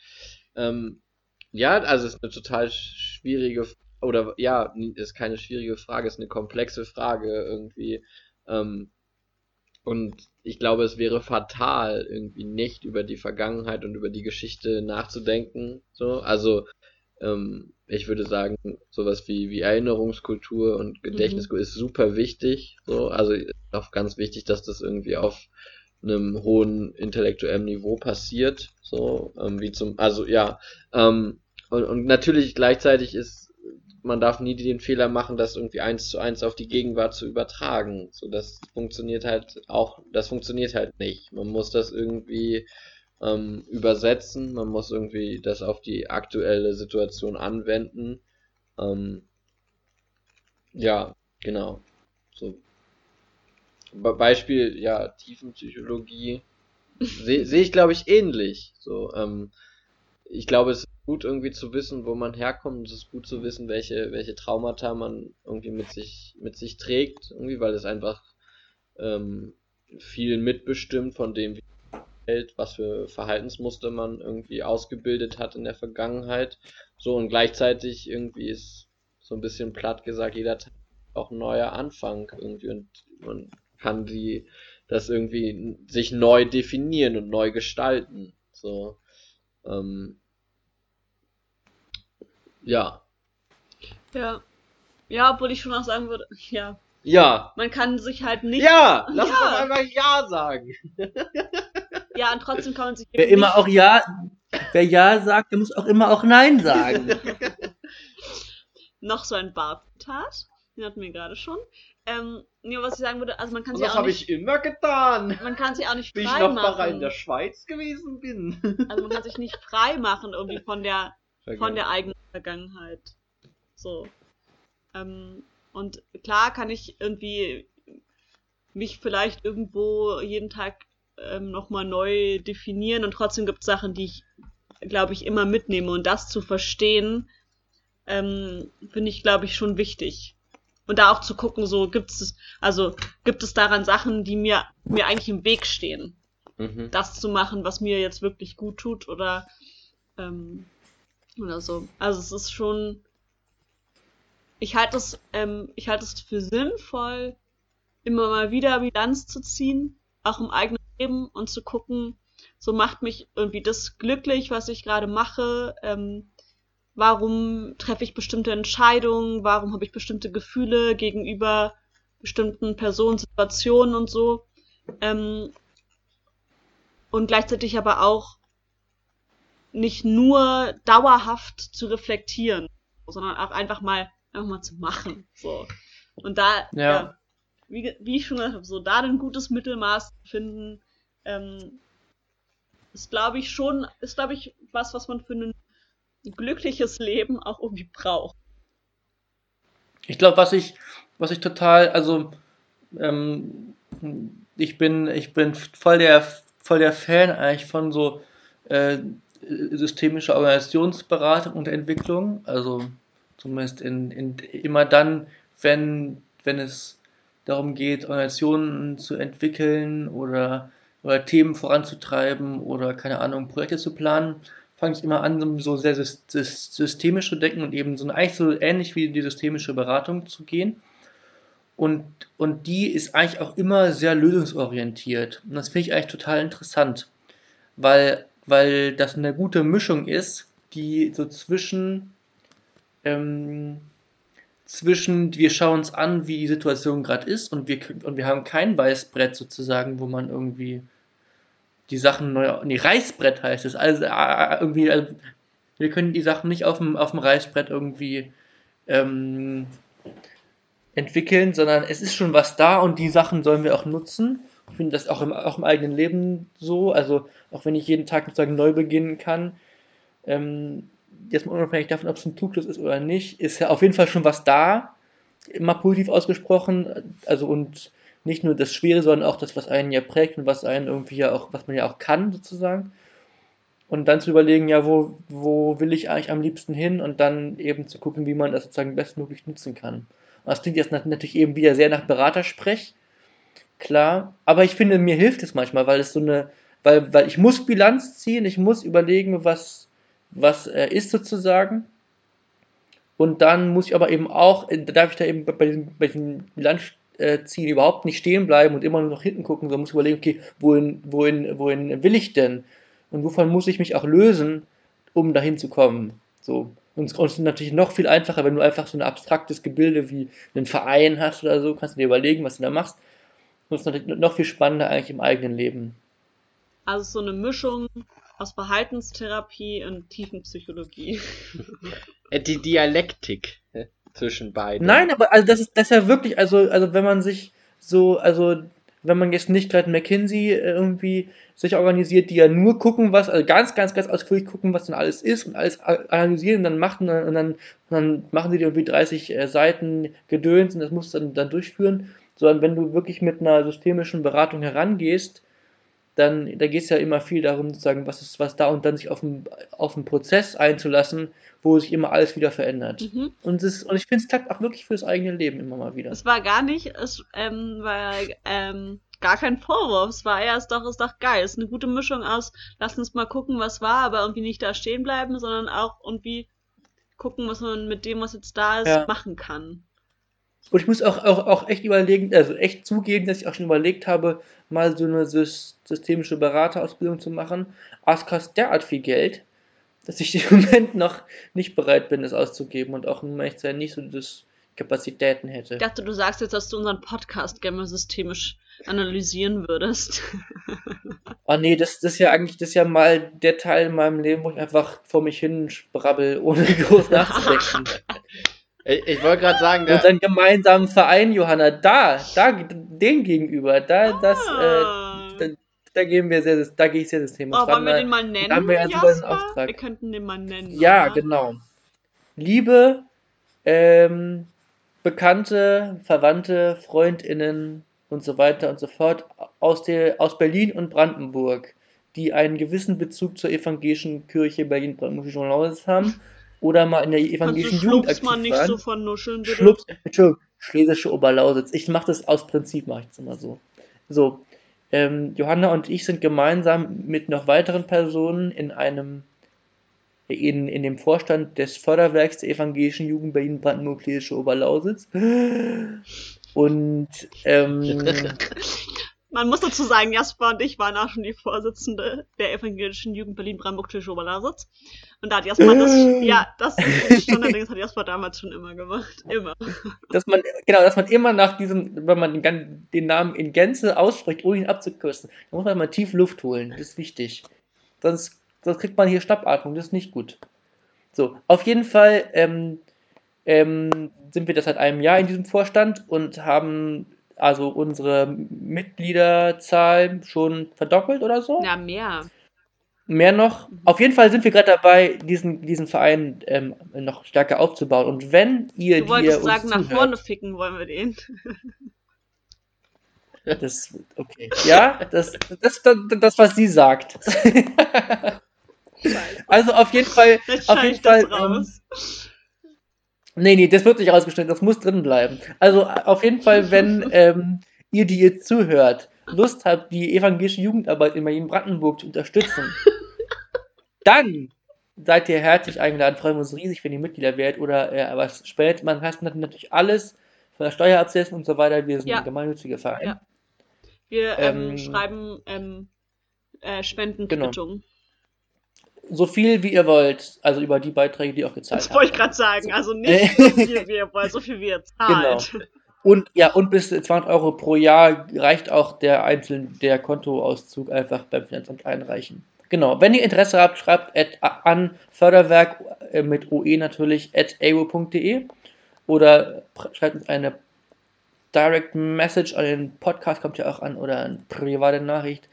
Ähm, ja, also es ist eine total schwierige, oder ja, ist keine schwierige Frage, ist eine komplexe Frage irgendwie. Ähm, und ich glaube, es wäre fatal, irgendwie nicht über die Vergangenheit und über die Geschichte nachzudenken. So, also ähm, ich würde sagen, sowas wie, wie Erinnerungskultur und Gedächtniskultur ist super wichtig. So, also ist auch ganz wichtig, dass das irgendwie auf einem hohen intellektuellen Niveau passiert. So, ähm, wie zum, also ja, ähm, und, und natürlich gleichzeitig ist, man darf nie den Fehler machen, das irgendwie eins zu eins auf die Gegenwart zu übertragen. So, das funktioniert halt auch, das funktioniert halt nicht. Man muss das irgendwie ähm, übersetzen, man muss irgendwie das auf die aktuelle Situation anwenden. Ähm, ja, genau. So. Be Beispiel, ja, Tiefenpsychologie sehe seh ich, glaube ich, ähnlich. So, ähm, ich glaube, es ist gut irgendwie zu wissen, wo man herkommt. Es ist gut zu wissen, welche, welche Traumata man irgendwie mit sich, mit sich trägt, irgendwie, weil es einfach ähm, viel mitbestimmt von dem, wie hält, was für Verhaltensmuster man irgendwie ausgebildet hat in der Vergangenheit. So und gleichzeitig irgendwie ist so ein bisschen platt gesagt, jeder Tag auch ein neuer Anfang irgendwie und man kann die das irgendwie sich neu definieren und neu gestalten. So. Ähm, ja. Ja. Ja, obwohl ich schon auch sagen würde, [LAUGHS] ja, Ja. man kann sich halt nicht. Ja, [LAUGHS] lass Ja. uns doch einfach Ja sagen. [LAUGHS] Ja, und trotzdem kann man sich Wer immer nicht, auch Ja, wer Ja sagt, der muss auch immer auch Nein sagen. noch so ein Barzitat. Den hatten wir gerade schon. Ähm, nee, was ich sagen würde, also man kann Und sich das auch habe nicht, ich immer getan. man kann sich auch nicht Wie ich frei noch mal in machen. der Schweiz gewesen bin. Also man kann sich nicht frei machen irgendwie von der von der eigenen Vergangenheit. So. Ähm, und klar kann ich irgendwie mich vielleicht irgendwo jeden Tag ähm, nochmal neu definieren und trotzdem gibt es Sachen, die ich, glaube ich, immer mitnehme. Und das zu verstehen, ähm, finde ich, glaube ich, schon wichtig. Und da auch zu gucken, so gibt es, also gibt es daran Sachen, die mir, mir eigentlich im Weg stehen Mhm. das zu machen, was mir jetzt wirklich gut tut oder ähm, oder so. Also es ist schon. Ich halte es, ähm, ich halte es für sinnvoll, immer mal wieder Bilanz zu ziehen, auch im eigenen Leben und zu gucken, so macht mich irgendwie das glücklich, was ich gerade mache. Ähm, warum treffe ich bestimmte Entscheidungen? Warum habe ich bestimmte Gefühle gegenüber bestimmten Personen, Situationen und so? Ähm, und gleichzeitig aber auch nicht nur dauerhaft zu reflektieren, sondern auch einfach mal einfach mal zu machen. So. Und da, Ja. ja. wie, wie ich schon gesagt habe, so da ein gutes Mittelmaß zu finden, ähm, ist, glaube ich, schon, ist, glaube ich, was, was man für ein glückliches Leben auch irgendwie braucht. Ich glaube, was ich, was ich total, also ähm, ich bin, ich bin voll der, voll der Fan eigentlich von so äh, systemischer Organisationsberatung und Entwicklung. Also zumindest in, in immer dann, wenn, wenn es darum geht, Organisationen zu entwickeln oder, oder Themen voranzutreiben oder keine Ahnung, Projekte zu planen, fange ich immer an, so sehr sys- sys- systemisch zu denken und eben so eigentlich so ähnlich wie die systemische Beratung zu gehen. Und, und die ist eigentlich auch immer sehr lösungsorientiert. Und das finde ich eigentlich total interessant, weil, weil das eine gute Mischung ist, die so zwischen, ähm, zwischen wir schauen uns an, wie die Situation gerade ist und wir, und wir haben kein Weißbrett sozusagen, wo man irgendwie die Sachen neu, nee, Reißbrett heißt es, also äh, irgendwie, also, wir können die Sachen nicht auf dem, Reißbrett irgendwie ähm, entwickeln, sondern es ist schon was da und die Sachen sollen wir auch nutzen. Ich finde das auch im, auch im eigenen Leben so, also auch wenn ich jeden Tag sozusagen neu beginnen kann, ähm, jetzt mal unabhängig davon, ob es ein Zufluss ist oder nicht, ist ja auf jeden Fall schon was da, immer positiv ausgesprochen, also und nicht nur das Schwere, sondern auch das, was einen ja prägt und was einen irgendwie ja auch, was man ja auch kann sozusagen. Und dann zu überlegen, ja, wo, wo will ich eigentlich am liebsten hin und dann eben zu gucken, wie man das sozusagen bestmöglich nutzen kann. Und das klingt jetzt nat- natürlich eben wieder sehr nach Beratersprech, klar, aber ich finde, mir hilft es manchmal, weil es so eine, weil, weil ich muss Bilanz ziehen, ich muss überlegen, was, was äh, ist sozusagen. Und dann muss ich aber eben auch, äh, darf ich da eben bei diesem, bei diesem Bilanzziel überhaupt nicht stehen bleiben und immer nur nach hinten gucken, sondern muss überlegen, okay, wohin, wohin, wohin will ich denn? Und wovon muss ich mich auch lösen, um dahin zu kommen? So. Und es ist natürlich noch viel einfacher, wenn du einfach so ein abstraktes Gebilde wie einen Verein hast oder so, kannst du dir überlegen, was du da machst. Und es ist natürlich noch viel spannender eigentlich im eigenen Leben. Also so eine Mischung aus Verhaltenstherapie und Tiefenpsychologie. [LAUGHS] Äh, Die Dialektik äh, zwischen beiden. Nein, aber also das ist das ist ja wirklich, also, also wenn man sich so, also wenn man jetzt nicht gerade McKinsey äh, irgendwie sich organisiert, die ja nur gucken, was, also ganz, ganz, ganz ausführlich gucken, was denn alles ist und alles analysieren und dann machen und dann, und dann machen sie dir irgendwie 30 äh, Seiten Gedöns und das musst du dann, dann durchführen, sondern wenn du wirklich mit einer systemischen Beratung herangehst, dann da geht es ja immer viel darum, sozusagen, was ist was da und dann sich auf einen, auf einen Prozess einzulassen, wo sich immer alles wieder verändert. Mhm. Und, es, und ich finde es klappt auch wirklich fürs eigene Leben immer mal wieder. Es war gar nicht, es ähm, war ähm, gar kein Vorwurf. Es war eher, es doch, ist doch geil. Es ist eine gute Mischung aus, lass uns mal gucken, was war, aber irgendwie nicht da stehen bleiben, sondern auch irgendwie gucken, was man mit dem, was jetzt da ist, Ja. machen kann. Und ich muss auch, auch, auch echt überlegen, also echt zugeben, dass ich auch schon überlegt habe, mal so eine sys- systemische Beraterausbildung zu machen. Aber es kostet derart viel Geld, dass ich [LAUGHS] im Moment noch nicht bereit bin, es auszugeben und auch zu sein, nicht so das Kapazitäten hätte. Ich dachte, du sagst jetzt, dass du unseren Podcast gerne mal systemisch analysieren würdest. Oh [LAUGHS] nee, das, das ist ja eigentlich, das ist ja mal der Teil in meinem Leben, wo ich einfach vor mich hin sprabbel, ohne groß [LAUGHS] nachzudenken. Ich, ich wollte gerade sagen, der, Unseren gemeinsamen Verein, Johanna, da, da, dem gegenüber, da, das, Ah. äh, da, da gehen wir sehr, da gehe ich sehr systemisch Oh, wollen wir den mal nennen? da haben wir ja sogar einen? Auftrag. Wir könnten den mal nennen. Ja, oder? genau. Liebe ähm, Bekannte, Verwandte, FreundInnen und so weiter und so fort aus, der, aus Berlin und Brandenburg, die einen gewissen Bezug zur evangelischen Kirche Berlin-Brandenburg haben oder mal in der du evangelischen Jugend schluckst aktiv mal nicht waren. so vernuscheln, bitte? Schlups, Entschuldigung, Schlesische Oberlausitz. Ich mache das aus Prinzip, mache ich das immer so. So, ähm, Johanna und ich sind gemeinsam mit noch weiteren Personen in einem, in, in dem Vorstand des Förderwerks der evangelischen Jugend Berlin Brandenburg Schlesische Oberlausitz. Und ähm, [LAUGHS] Man muss dazu sagen, Jasper und ich waren auch schon die Vorsitzende der evangelischen Jugend Berlin-Brandenburg-Tisch Oberlausitz. Und da hat Jasper das, ja, das Standardding [LAUGHS] hat Jasper damals schon immer gemacht. Immer. dass man, genau, dass man immer nach diesem, wenn man den Namen in Gänze ausspricht, ohne ihn abzukürzen, dann muss man mal tief Luft holen. Das ist wichtig. Sonst, sonst kriegt man hier Schnappatmung, das ist nicht gut. So, auf jeden Fall, ähm, ähm, sind wir das seit einem Jahr in diesem Vorstand und haben also unsere Mitgliederzahl schon verdoppelt oder so. Ja, mehr. Mehr noch. Auf jeden Fall sind wir gerade dabei, diesen, diesen Verein ähm, noch stärker aufzubauen. Und wenn ihr Du wolltest die sagen, nach vorne ficken wollen wir den. Das, okay. Ja, das, das, das, das, was sie sagt. [LAUGHS] Also auf jeden Fall, Jetzt auf jeden Fall, ähm, raus. Nee, nee, das wird nicht rausgeschnitten, das muss drin bleiben. Also auf jeden Fall, wenn ähm, ihr, die ihr zuhört, Lust habt, die evangelische Jugendarbeit in Berlin-Brandenburg zu unterstützen, [LAUGHS] dann seid ihr herzlich eingeladen, freuen wir uns riesig, wenn ihr Mitglieder werdet oder äh, was spendet. Man hat natürlich alles von der Steuer absetzen und so weiter. Wir sind Ja. ein gemeinnütziger Verein. Ja. Wir ähm, ähm, schreiben ähm, äh, Spendenquittungen. So viel wie ihr wollt, also über die Beiträge, die auch gezahlt Das habt. wollte ich gerade sagen. Also [LAUGHS] nicht so viel wie ihr wollt, so viel wie ihr zahlt. Und ja, und bis 200 Euro pro Jahr reicht auch der einzelne, der Kontoauszug einfach beim Finanzamt einreichen. Genau, wenn ihr Interesse habt, schreibt an Förderwerk äh, mit OE natürlich at aero.de oder schreibt uns eine Direct Message an den Podcast, kommt ja auch an, oder eine private Nachricht.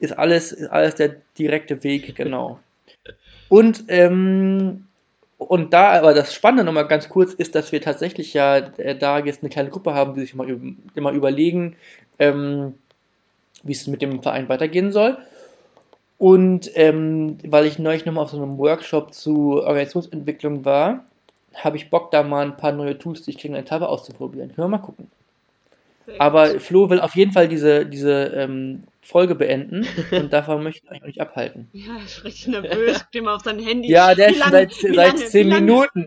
Ist alles, ist alles der direkte Weg, [LAUGHS] genau. Und ähm, und da aber das Spannende nochmal ganz kurz ist, dass wir tatsächlich ja äh, da jetzt eine kleine Gruppe haben, die sich mal, mal überlegen, ähm, wie es mit dem Verein weitergehen soll. Und ähm, weil ich neulich nochmal auf so einem Workshop zu Organisationsentwicklung war, habe ich Bock, da mal ein paar neue Tools, die ich kriege, in Etappe auszuprobieren. Können wir mal gucken. Aber Flo will auf jeden Fall diese, diese ähm, Folge beenden [LAUGHS] und davon möchte ich euch nicht abhalten. Ja, ich bin richtig nervös. Guck dir mal auf sein Handy. Ja, der ist schon seit, seit lange- 10 wie lange- Minuten.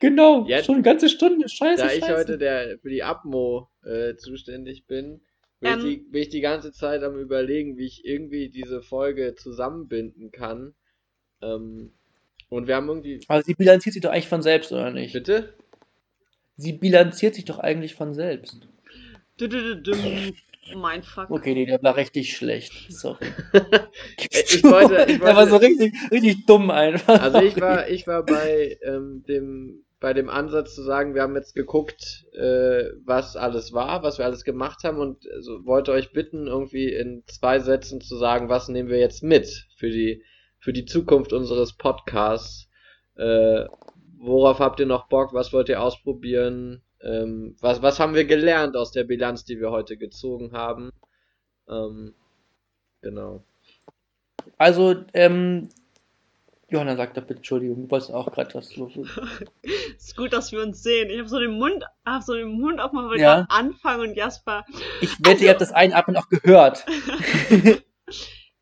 Genau, Ja, schon eine ganze Stunde. Scheiße, Da ich scheiße. heute der, für die Abmo äh, zuständig bin, bin, Ähm. ich die, bin ich die ganze Zeit am überlegen, wie ich irgendwie diese Folge zusammenbinden kann. Ähm, und wir haben irgendwie. Aber sie bilanziert sich doch eigentlich von selbst, oder nicht? Bitte? Sie bilanziert sich doch eigentlich von selbst. Du, du, du, du. Mein Fuck. Okay, nee, der war richtig schlecht. Sorry. [LAUGHS] ich [LAUGHS] wollte- ich der war wollte- so richtig, richtig dumm einfach. Also ich war, ich war bei ähm, dem bei dem Ansatz zu sagen, wir haben jetzt geguckt, äh, was alles war, was wir alles gemacht haben und also, wollte euch bitten, irgendwie in zwei Sätzen zu sagen, was nehmen wir jetzt mit für die für die Zukunft unseres Podcasts. Äh, worauf habt ihr noch Bock? Was wollt ihr ausprobieren? Ähm, was was haben wir gelernt aus der Bilanz, die wir heute gezogen haben? Ähm, genau. Also, ähm, Johanna sagt doch bitte, Entschuldigung, du wolltest auch gerade was so. so- [LAUGHS] Ist gut, dass wir uns sehen. Ich habe so den Mund, hab so den Mund aufmachen, weil Ja. ich anfangen und Jasper. Ich wette, ihr habt das Einatmen auch gehört. [LAUGHS]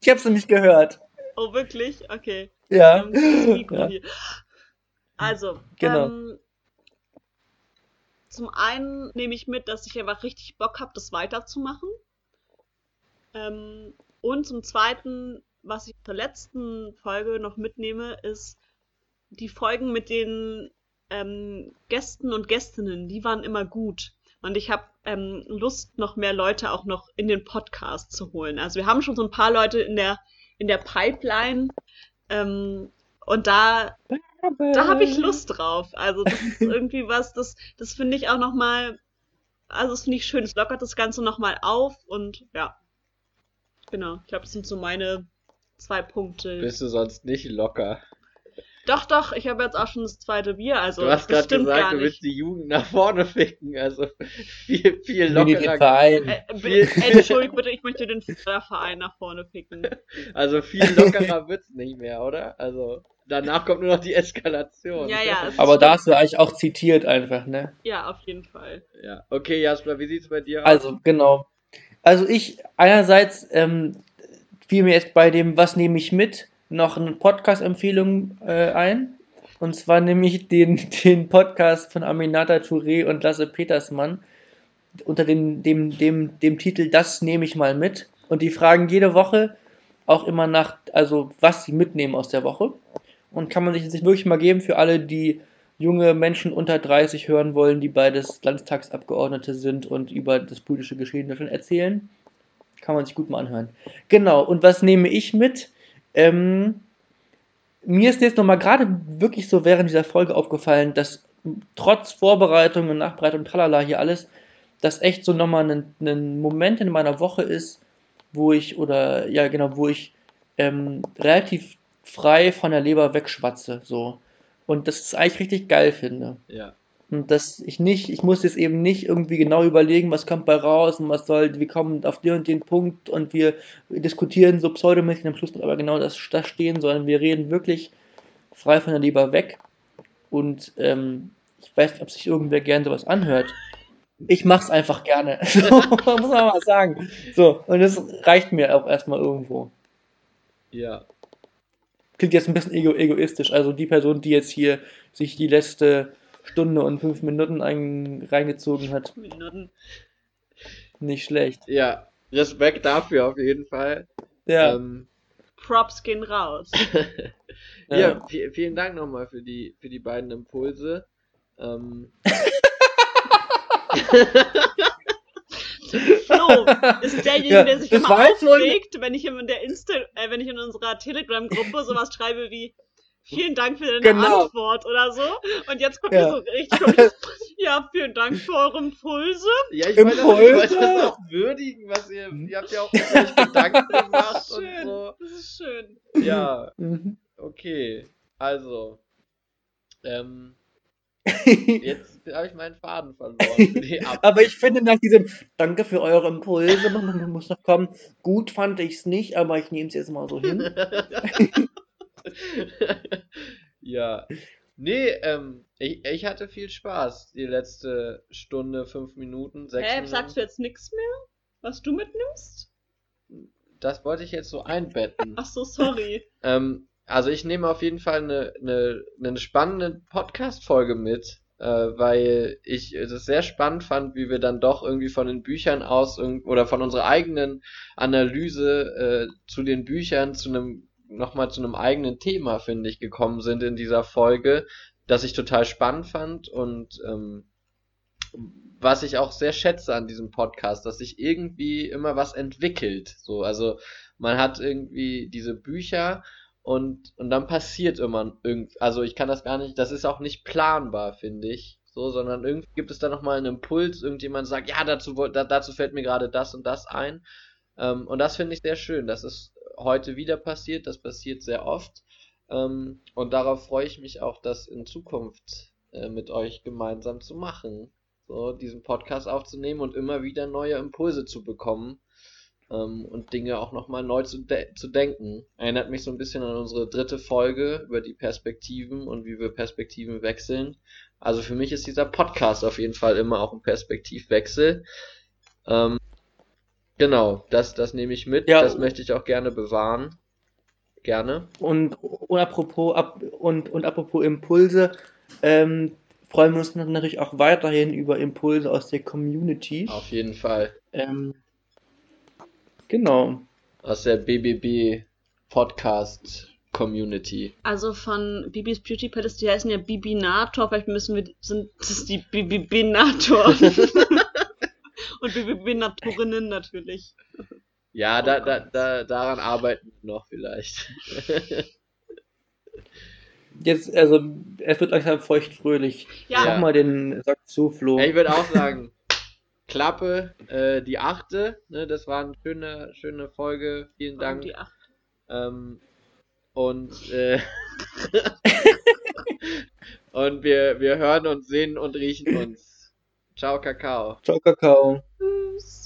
ich hab's nämlich gehört. Oh, wirklich? Okay. Ja. Ja. Also, Genau. ähm, zum einen nehme ich mit, dass ich einfach richtig Bock habe, das weiterzumachen. Ähm, und zum zweiten, was ich zur letzten Folge noch mitnehme, ist die Folgen mit den ähm, Gästen und Gästinnen, die waren immer gut. Und ich habe ähm, Lust, noch mehr Leute auch noch in den Podcast zu holen. Also wir haben schon so ein paar Leute in der, in der Pipeline. Ähm, und da da habe ich Lust drauf. Also das ist [LAUGHS] irgendwie was, das, das finde ich auch noch mal, also das finde ich schön. Es lockert das Ganze noch mal auf und ja, genau. Ich glaube, das sind so meine zwei Punkte. Bist du sonst nicht locker? Doch, doch. Ich habe jetzt auch schon das zweite Bier. Also Du hast das gerade stimmt gesagt, du willst die Jugend nach vorne ficken. Also viel, viel lockerer. Verein. Äh, b- Entschuldigt bitte, ich möchte den Verein nach vorne picken. [LAUGHS] Also viel lockerer wird's nicht mehr, oder? Also danach kommt nur noch die Eskalation. Ja, ja. es Aber da hast du eigentlich auch zitiert einfach, ne? Ja, auf jeden Fall. Ja. Okay, Jasper, wie sieht's bei dir aus? Also, genau. Also ich, einerseits ähm, fiel mir jetzt bei dem Was nehme ich mit noch eine Podcast-Empfehlung äh, ein. Und zwar nämlich den, [LAUGHS] den Podcast von Aminata Touré und Lasse Petersmann unter dem, dem, dem, dem Titel Das nehme ich mal mit. Und die fragen jede Woche auch immer nach, also was sie mitnehmen aus der Woche. Und kann man sich, sich wirklich mal geben für alle, die junge Menschen unter 30 hören wollen, die beides Landtagsabgeordnete sind und über das politische Geschehen Deutschland erzählen. Kann man sich gut mal anhören. Genau, und was nehme ich mit? Ähm, mir ist jetzt nochmal gerade wirklich so während dieser Folge aufgefallen, dass trotz Vorbereitung und Nachbereitung, tralala, hier alles, das echt so nochmal ein, ein Moment in meiner Woche ist, wo ich, oder ja genau, wo ich ähm, relativ frei von der Leber wegschwatze, so. Und das ist eigentlich richtig geil finde. Ja. Und dass ich nicht, ich muss jetzt eben nicht irgendwie genau überlegen, was kommt bei raus und was soll, wir kommen auf den und den Punkt und wir diskutieren so pseudomäßig am Schluss aber genau das, das stehen, sondern wir reden wirklich frei von der Leber weg. Und ähm, ich weiß nicht, ob sich irgendwer gerne sowas anhört. Ich mach's einfach gerne. [LAUGHS] So, muss man mal sagen. So, und das reicht mir auch erstmal irgendwo. Ja. Klingt jetzt ein bisschen ego egoistisch. Also die Person, die jetzt hier sich die letzte Stunde und fünf Minuten ein, reingezogen hat. Minuten. Nicht schlecht. Ja. Respekt dafür auf jeden Fall. Ja. Ähm, Props gehen raus. [LAUGHS] ja, Ja. vi- vielen Dank nochmal für die, für die beiden Impulse. Ähm, [LAUGHS] Flo ist derjenige, Ja, der sich immer aufregt, wenn ich in der Insta, äh, wenn ich in unserer Telegram-Gruppe sowas schreibe wie Vielen Dank für deine Genau. Antwort oder so. Und jetzt kommt Ja. hier so richtig. [LAUGHS] Ja, vielen Dank für eure Impulse. ja, ich wollte, das, ich Impulse. wollte das auch würdigen, was ihr, ihr habt ja auch euch Gedanken [LAUGHS] gemacht und Schön. so. Das ist schön. Ja, Mhm. okay. Also, ähm, [LAUGHS] jetzt habe ich meinen Faden verloren aber ich finde nach diesem Danke für eure Impulse, man muss noch kommen. Gut fand ich es nicht, aber ich nehme es jetzt mal so hin. [LAUGHS] ja. Nee, ähm, ich, ich hatte viel Spaß die letzte Stunde, fünf Minuten, sechs Hä, Minuten. sagst du jetzt nichts mehr? Was du mitnimmst? Das wollte ich jetzt so einbetten. Ach so, sorry. [LAUGHS] ähm, also ich nehme auf jeden Fall eine, eine, eine spannende Podcast-Folge mit, äh, weil ich es sehr spannend fand, wie wir dann doch irgendwie von den Büchern aus oder von unserer eigenen Analyse äh, zu den Büchern zu einem nochmal zu einem eigenen Thema, finde ich, gekommen sind in dieser Folge, das ich total spannend fand und ähm, was ich auch sehr schätze an diesem Podcast, dass sich irgendwie immer was entwickelt. So, also man hat irgendwie diese Bücher und, und dann passiert immer irgend, also ich kann das gar nicht, das ist auch nicht planbar, finde ich. So, sondern irgendwie gibt es da nochmal einen Impuls, irgendjemand sagt, ja, dazu, da, dazu fällt mir gerade das und das ein. Ähm, und das finde ich sehr schön. Das ist heute wieder passiert, das passiert sehr oft. Ähm, und darauf freue ich mich auch, das in Zukunft äh, mit euch gemeinsam zu machen. So, diesen Podcast aufzunehmen und immer wieder neue Impulse zu bekommen ähm, und Dinge auch nochmal neu zu, de zu denken. Erinnert mich so ein bisschen an unsere dritte Folge über die Perspektiven und wie wir Perspektiven wechseln. Also für mich ist dieser Podcast auf jeden Fall immer auch ein Perspektivwechsel. Ähm, genau, das, das nehme ich mit. Ja. Das möchte ich auch gerne bewahren. Gerne. Und, und apropos ab, und, und apropos Impulse, ähm, freuen wir uns natürlich auch weiterhin über Impulse aus der Community. Auf jeden Fall. Ähm, genau. Aus der BBB Podcast Community. Also von Bibis Beauty Palace, die heißen ja Bibinator, vielleicht müssen wir, sind das die Bibinator. [LAUGHS] Und Bibinatorinnen natürlich. Ja, Oh da, da, da, daran arbeiten wir noch vielleicht. Jetzt, also, es wird langsam feuchtfröhlich. Ja, Ja. Mach mal den Sack zu, Flo. ich würde auch sagen, Klappe, äh, die achte, ne, das war eine schöne, schöne Folge. Vielen Dank. die acht. Ähm, und äh, [LAUGHS] und wir, wir hören uns, sehen und riechen uns. Ciao, Kakao. Ciao, Kakao. Who's